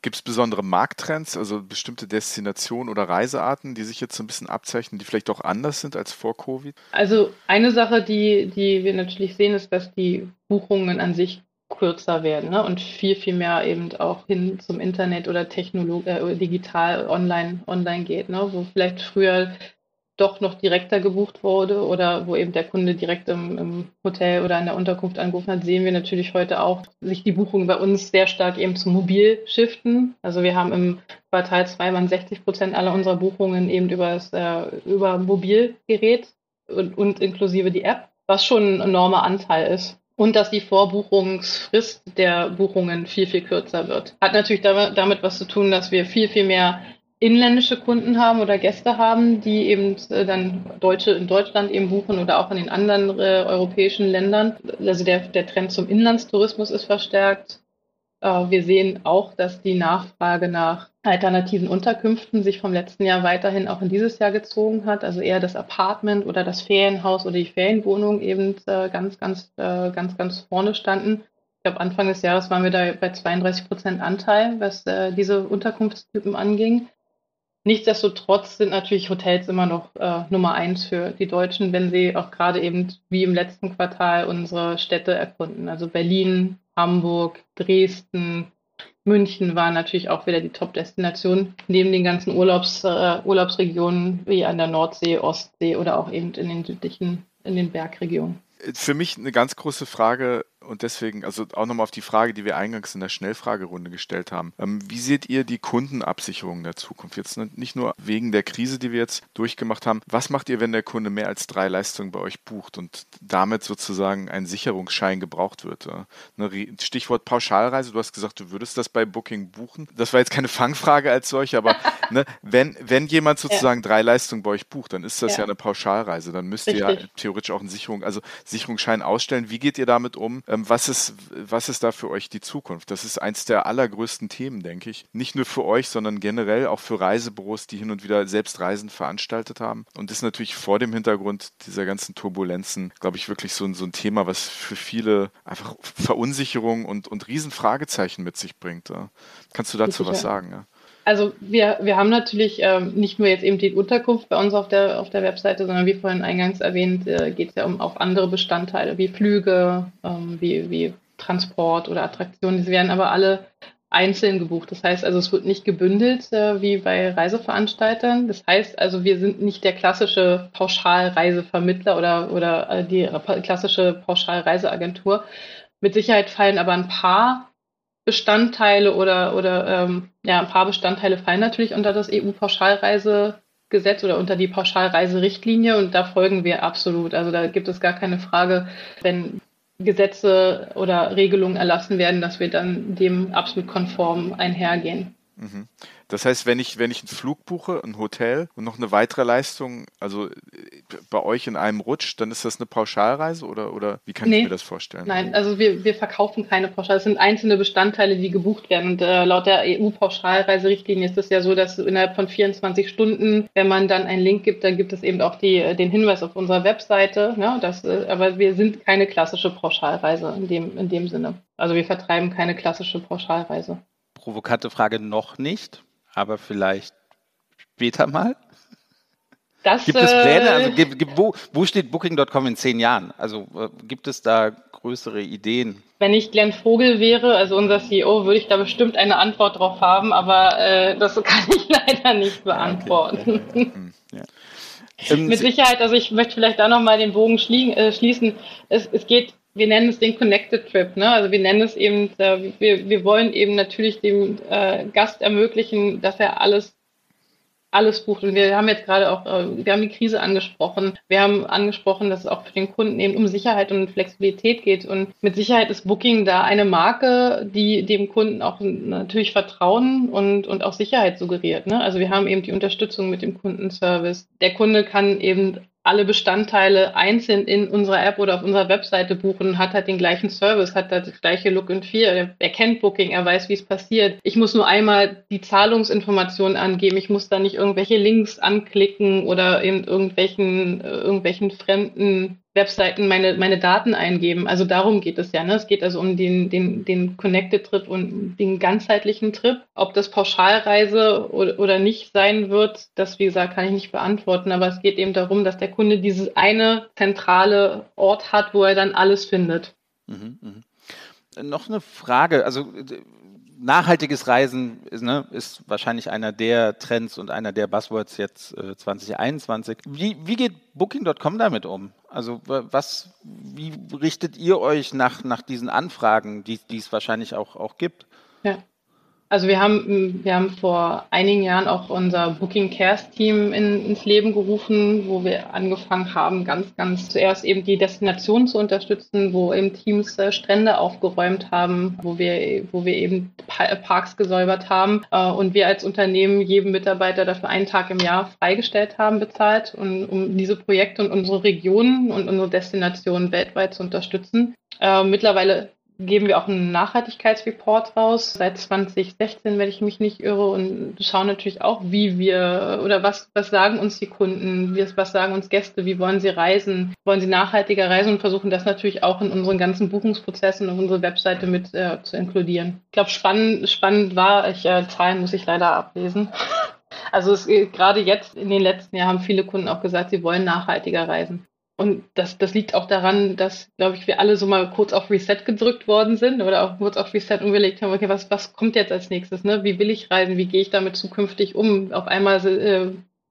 Speaker 1: Gibt es besondere Markttrends, also bestimmte Destinationen oder Reisearten, die sich jetzt so ein bisschen abzeichnen, die vielleicht auch anders sind als vor Covid?
Speaker 4: Also eine Sache, die, die wir natürlich sehen, ist, dass die Buchungen an sich kürzer werden ne? und viel, viel mehr eben auch hin zum Internet oder Technolog äh, digital online, online geht, ne? wo vielleicht früher doch noch direkter gebucht wurde oder wo eben der Kunde direkt im, im, Hotel oder in der Unterkunft angerufen hat, sehen wir natürlich heute auch sich die Buchungen bei uns sehr stark eben zum Mobil shiften. Also wir haben im Quartal 2 waren 60 Prozent aller unserer Buchungen eben über äh, über Mobilgerät und, und inklusive die App, was schon ein enormer Anteil ist und dass die Vorbuchungsfrist der Buchungen viel, viel kürzer wird. Hat natürlich damit was zu tun, dass wir viel, viel mehr inländische Kunden haben oder Gäste haben, die eben äh, dann Deutsche in Deutschland eben buchen oder auch in den anderen äh, europäischen Ländern. Also der, der Trend zum Inlandstourismus ist verstärkt. Äh, wir sehen auch, dass die Nachfrage nach alternativen Unterkünften sich vom letzten Jahr weiterhin auch in dieses Jahr gezogen hat. Also eher das Apartment oder das Ferienhaus oder die Ferienwohnung eben äh, ganz, ganz, äh, ganz, ganz vorne standen. Ich glaube, Anfang des Jahres waren wir da bei 32 Prozent Anteil, was äh, diese Unterkunftstypen anging. Nichtsdestotrotz sind natürlich Hotels immer noch äh, Nummer eins für die Deutschen, wenn sie auch gerade eben wie im letzten Quartal unsere Städte erkunden. Also Berlin, Hamburg, Dresden, München waren natürlich auch wieder die Top-Destination, neben den ganzen Urlaubs, äh, Urlaubsregionen wie an der Nordsee, Ostsee oder auch eben in den südlichen, in den Bergregionen.
Speaker 1: Für mich eine ganz große Frage und deswegen, also auch nochmal auf die Frage, die wir eingangs in der Schnellfragerunde gestellt haben. Ähm, wie seht ihr die Kundenabsicherung der Zukunft? Jetzt nicht nur wegen der Krise, die wir jetzt durchgemacht haben. Was macht ihr, wenn der Kunde mehr als drei Leistungen bei euch bucht und damit sozusagen ein Sicherungsschein gebraucht wird? Ne, Stichwort Pauschalreise. Du hast gesagt, du würdest das bei Booking buchen. Das war jetzt keine [LAUGHS] Fangfrage als solche, aber [LAUGHS] ne, wenn, wenn jemand sozusagen ja. drei Leistungen bei euch bucht, dann ist das ja, ja eine Pauschalreise. Dann müsst ihr ja theoretisch auch einen Sicherung, also Sicherungsschein ausstellen. Wie geht ihr damit um? Ähm, was ist, was ist da für euch die Zukunft? Das ist eins der allergrößten Themen, denke ich. Nicht nur für euch, sondern generell auch für Reisebüros, die hin und wieder selbst Reisen veranstaltet haben. Und das ist natürlich vor dem Hintergrund dieser ganzen Turbulenzen, glaube ich, wirklich so ein, so ein Thema, was für viele einfach Verunsicherung und, und Riesenfragezeichen mit sich bringt. Kannst du dazu was sagen? Ja?
Speaker 4: Also wir, wir haben natürlich ähm, nicht nur jetzt eben die Unterkunft bei uns auf der, auf der Webseite, sondern wie vorhin eingangs erwähnt, äh, geht es ja um auch andere Bestandteile wie Flüge, ähm, wie, wie Transport oder Attraktionen. Die werden aber alle einzeln gebucht. Das heißt also, es wird nicht gebündelt äh, wie bei Reiseveranstaltern. Das heißt also, wir sind nicht der klassische Pauschalreisevermittler oder, oder äh, die klassische Pauschalreiseagentur. Mit Sicherheit fallen aber ein paar Bestandteile oder, oder ähm, ja, ein paar Bestandteile fallen natürlich unter das EU-Pauschalreisegesetz oder unter die Pauschalreiserichtlinie und da folgen wir absolut. Also da gibt es gar keine Frage, wenn Gesetze oder Regelungen erlassen werden, dass wir dann dem absolut konform einhergehen.
Speaker 1: Mhm. Das heißt, wenn ich, wenn ich einen Flug buche, ein Hotel und noch eine weitere Leistung, also äh, bei euch in einem Rutsch, dann ist das eine Pauschalreise oder, oder wie kann nee, ich mir das vorstellen?
Speaker 4: Nein, also wir, wir verkaufen keine Pauschal. Es sind einzelne Bestandteile, die gebucht werden. Und äh, laut der EU-Pauschalreiserichtlinie ist es ja so, dass innerhalb von 24 Stunden, wenn man dann einen Link gibt, dann gibt es eben auch die, äh, den Hinweis auf unserer Webseite. Ne, das, äh, aber wir sind keine klassische Pauschalreise in dem, in dem Sinne. Also wir vertreiben keine klassische Pauschalreise.
Speaker 2: Provokante Frage noch nicht aber vielleicht später mal? Das, gibt es Pläne? Also, äh, wo, wo steht Booking.com in zehn Jahren? Also äh, gibt es da größere Ideen?
Speaker 4: Wenn ich Glenn Vogel wäre, also unser CEO, würde ich da bestimmt eine Antwort drauf haben, aber äh, das kann ich [LAUGHS] leider nicht beantworten. Okay. [LAUGHS] Ja. Ähm, Mit Sicherheit, also ich möchte vielleicht da nochmal den Bogen äh, schließen. Es, es geht wir nennen es den Connected Trip. Ne? Also wir nennen es eben, äh, wir, wir wollen eben natürlich dem äh, Gast ermöglichen, dass er alles alles bucht. Und wir haben jetzt gerade auch, äh, wir haben die Krise angesprochen. Wir haben angesprochen, dass es auch für den Kunden eben um Sicherheit und Flexibilität geht. Und mit Sicherheit ist Booking da eine Marke, die dem Kunden auch natürlich Vertrauen und, und auch Sicherheit suggeriert. Ne? Also wir haben eben die Unterstützung mit dem Kundenservice. Der Kunde kann eben alle Bestandteile einzeln in unserer App oder auf unserer Webseite buchen, hat halt den gleichen Service, hat das gleiche Look and Feel. Er kennt Booking, er weiß, wie es passiert. Ich muss nur einmal die Zahlungsinformationen angeben. Ich muss da nicht irgendwelche Links anklicken oder in irgendwelchen, äh, irgendwelchen fremden Webseiten meine, meine Daten eingeben. Also darum geht es ja. Ne? Es geht also um den, den, den Connected Trip und den ganzheitlichen Trip. Ob das Pauschalreise oder, oder nicht sein wird, das, wie gesagt, kann ich nicht beantworten. Aber es geht eben darum, dass der Kunde dieses eine zentrale Ort hat, wo er dann alles findet. Mhm,
Speaker 2: mh. Noch eine Frage. Also nachhaltiges Reisen ist, ne, ist, wahrscheinlich einer der Trends und einer der Buzzwords jetzt äh, 2021. Wie, wie geht Booking.com damit um? Also was, wie richtet ihr euch nach, nach diesen Anfragen, die, es wahrscheinlich auch, auch gibt?
Speaker 4: Ja. Also wir haben, wir haben vor einigen Jahren auch unser Booking Cares Team in, ins Leben gerufen, wo wir angefangen haben, ganz, ganz zuerst eben die Destination zu unterstützen, wo eben Teams äh, Strände aufgeräumt haben, wo wir, wo wir eben Parks gesäubert haben äh, und wir als Unternehmen jedem Mitarbeiter dafür einen Tag im Jahr freigestellt haben, bezahlt, und, um diese Projekte und unsere Regionen und unsere Destinationen weltweit zu unterstützen. Äh, mittlerweile geben wir auch einen Nachhaltigkeitsreport raus. Seit 2016, wenn ich mich nicht irre, und schauen natürlich auch, wie wir oder was, was sagen uns die Kunden, was sagen uns Gäste, wie wollen sie reisen, wollen sie nachhaltiger reisen und versuchen das natürlich auch in unseren ganzen Buchungsprozessen und unsere Webseite mit äh, zu inkludieren. Ich glaube, spannend, spannend war, ich, äh, Zahlen muss ich leider ablesen. [LAUGHS] Also es, gerade jetzt in den letzten Jahren haben viele Kunden auch gesagt, sie wollen nachhaltiger reisen. Und das, das liegt auch daran, dass, glaube ich, wir alle so mal kurz auf Reset gedrückt worden sind oder auch kurz auf Reset umgelegt haben, okay, was, was kommt jetzt als nächstes? Ne? Wie will ich reisen? Wie gehe ich damit zukünftig um? Auf einmal äh,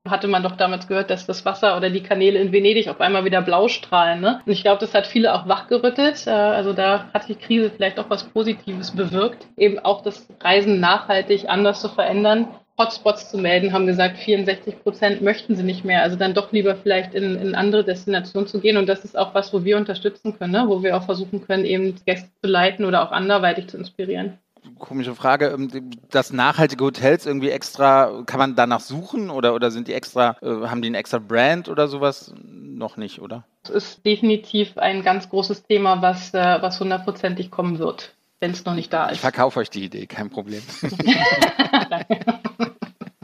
Speaker 4: hatte man doch damals gehört, dass das Wasser oder die Kanäle in Venedig auf einmal wieder blau strahlen. Ne? Und ich glaube, das hat viele auch wachgerüttelt. Äh, also da hat die Krise vielleicht auch was Positives bewirkt, eben auch das Reisen nachhaltig anders zu verändern. Hotspots zu melden, haben gesagt, 64 Prozent möchten sie nicht mehr. Also dann doch lieber vielleicht in, in andere Destinationen zu gehen. Und das ist auch was, wo wir unterstützen können, ne? wo wir auch versuchen können, eben Gäste zu leiten oder auch anderweitig zu inspirieren
Speaker 2: komische Frage. Ähm, das nachhaltige Hotels irgendwie extra, kann man danach suchen oder, oder sind die extra, äh, haben die ein extra Brand oder sowas? Noch nicht, oder?
Speaker 4: Es ist definitiv ein ganz großes Thema, was, äh, was hundertprozentig kommen wird, wenn es noch nicht da ist.
Speaker 2: Ich verkaufe euch die Idee, kein Problem. [LAUGHS]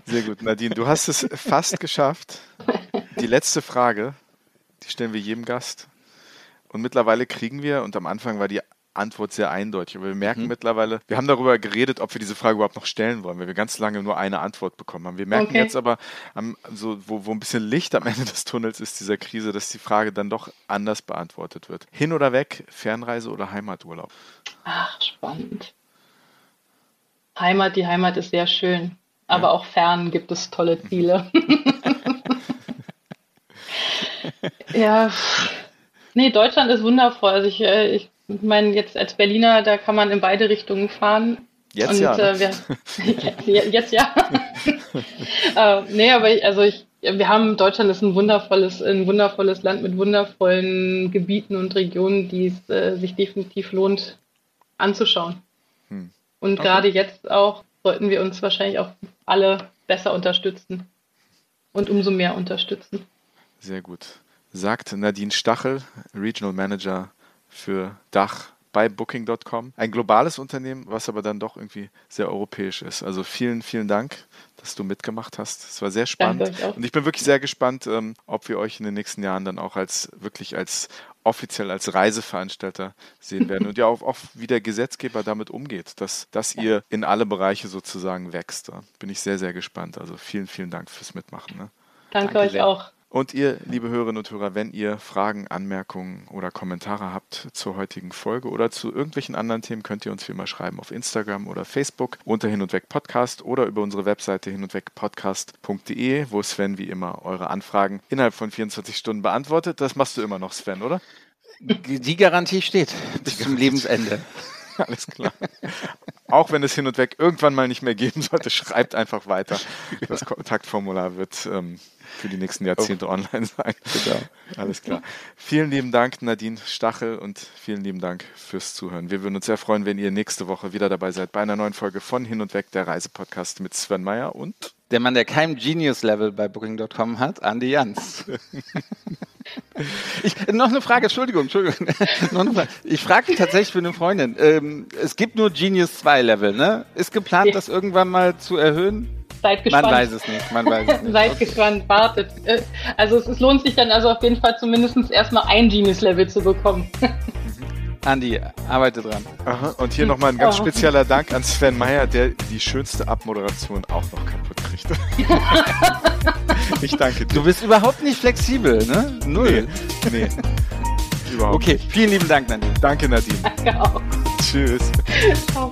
Speaker 1: Sehr gut, Nadine, du hast es fast geschafft. Die letzte Frage, die stellen wir jedem Gast. Und mittlerweile kriegen wir, und am Anfang war die Antwort sehr eindeutig. Aber wir merken mhm. mittlerweile, wir haben darüber geredet, ob wir diese Frage überhaupt noch stellen wollen, weil wir ganz lange nur eine Antwort bekommen haben. Wir merken okay. jetzt aber, so, wo, wo ein bisschen Licht am Ende des Tunnels ist dieser Krise, dass die Frage dann doch anders beantwortet wird. Hin oder weg, Fernreise oder Heimaturlaub?
Speaker 4: Ach, spannend. Heimat, die Heimat ist sehr schön. Aber ja. auch fern gibt es tolle Ziele. [LAUGHS] [LAUGHS] ja. Nee, Deutschland ist wundervoll. Also ich, äh, ich ich meine, jetzt als Berliner, da kann man in beide Richtungen fahren.
Speaker 1: Jetzt und, ja.
Speaker 4: Äh, wir, [LAUGHS] jetzt ja. [LAUGHS] äh, nee, aber ich, also ich, wir haben, Deutschland ist ein wundervolles, ein wundervolles Land mit wundervollen Gebieten und Regionen, die es äh, sich definitiv lohnt anzuschauen. Hm. Und okay. gerade jetzt auch sollten wir uns wahrscheinlich auch alle besser unterstützen und umso mehr unterstützen.
Speaker 1: Sehr gut. Sagt Nadine Stachel, Regional Manager für Dach bei Booking.com. Ein globales Unternehmen, was aber dann doch irgendwie sehr europäisch ist. Also vielen, vielen Dank, dass du mitgemacht hast. Es war sehr spannend. Und ich bin wirklich sehr gespannt, ähm, ob wir euch in den nächsten Jahren dann auch als wirklich als offiziell als Reiseveranstalter sehen werden [LAUGHS] und ja auch, auch wie der Gesetzgeber damit umgeht, dass, dass ihr in alle Bereiche sozusagen wächst. Da bin ich sehr, sehr gespannt. Also vielen, vielen Dank fürs Mitmachen. Ne?
Speaker 4: Danke, Danke, euch sehr. auch.
Speaker 1: Und ihr, liebe Hörerinnen und Hörer, wenn ihr Fragen, Anmerkungen oder Kommentare habt zur heutigen Folge oder zu irgendwelchen anderen Themen, könnt ihr uns wie immer schreiben auf Instagram oder Facebook unter Hin und Weg Podcast oder über unsere Webseite hin und weg podcast.de, wo Sven wie immer eure Anfragen innerhalb von 24 Stunden beantwortet. Das machst du immer noch, Sven, oder?
Speaker 2: Die Garantie steht bis zum Lebensende. [LAUGHS] [LAUGHS]
Speaker 1: Alles klar. Auch wenn es hin und weg irgendwann mal nicht mehr geben sollte, schreibt einfach weiter. Das Kontaktformular wird ähm, für die nächsten Jahrzehnte oh. online sein. Genau. Alles klar. Vielen lieben Dank, Nadine Stachel, und vielen lieben Dank fürs Zuhören. Wir würden uns sehr freuen, wenn ihr nächste Woche wieder dabei seid bei einer neuen Folge von Hin und Weg, der Reisepodcast mit Sven Meyer und
Speaker 2: der Mann, der kein Genius-Level bei Booking.com hat, Andy Jans. [LAUGHS] Ich, noch eine Frage, Entschuldigung, Entschuldigung. [LAUGHS] Ich frage dich tatsächlich für eine Freundin. Ähm, es gibt nur Genius 2 Level, ne? Ist geplant, ja. das irgendwann mal zu erhöhen?
Speaker 4: Seid gespannt.
Speaker 2: Man weiß es nicht. Man weiß es [LAUGHS] nicht.
Speaker 4: Seid okay. gespannt, wartet. Äh, also es, es, lohnt sich dann also auf jeden Fall zumindest erstmal ein Genius-Level zu bekommen. [LAUGHS]
Speaker 2: Andi, arbeite dran.
Speaker 1: Aha, und hier nochmal ein ganz oh. spezieller Dank an Sven Meyer, der die schönste Abmoderation auch noch kaputt kriegt. [LAUGHS] ich danke dir.
Speaker 2: Du bist überhaupt nicht flexibel, ne?
Speaker 1: Null. Nee. nee.
Speaker 2: Überhaupt okay, nicht. vielen lieben Dank,
Speaker 1: Nadine. Danke, Nadine. Danke auch. Tschüss. Ciao.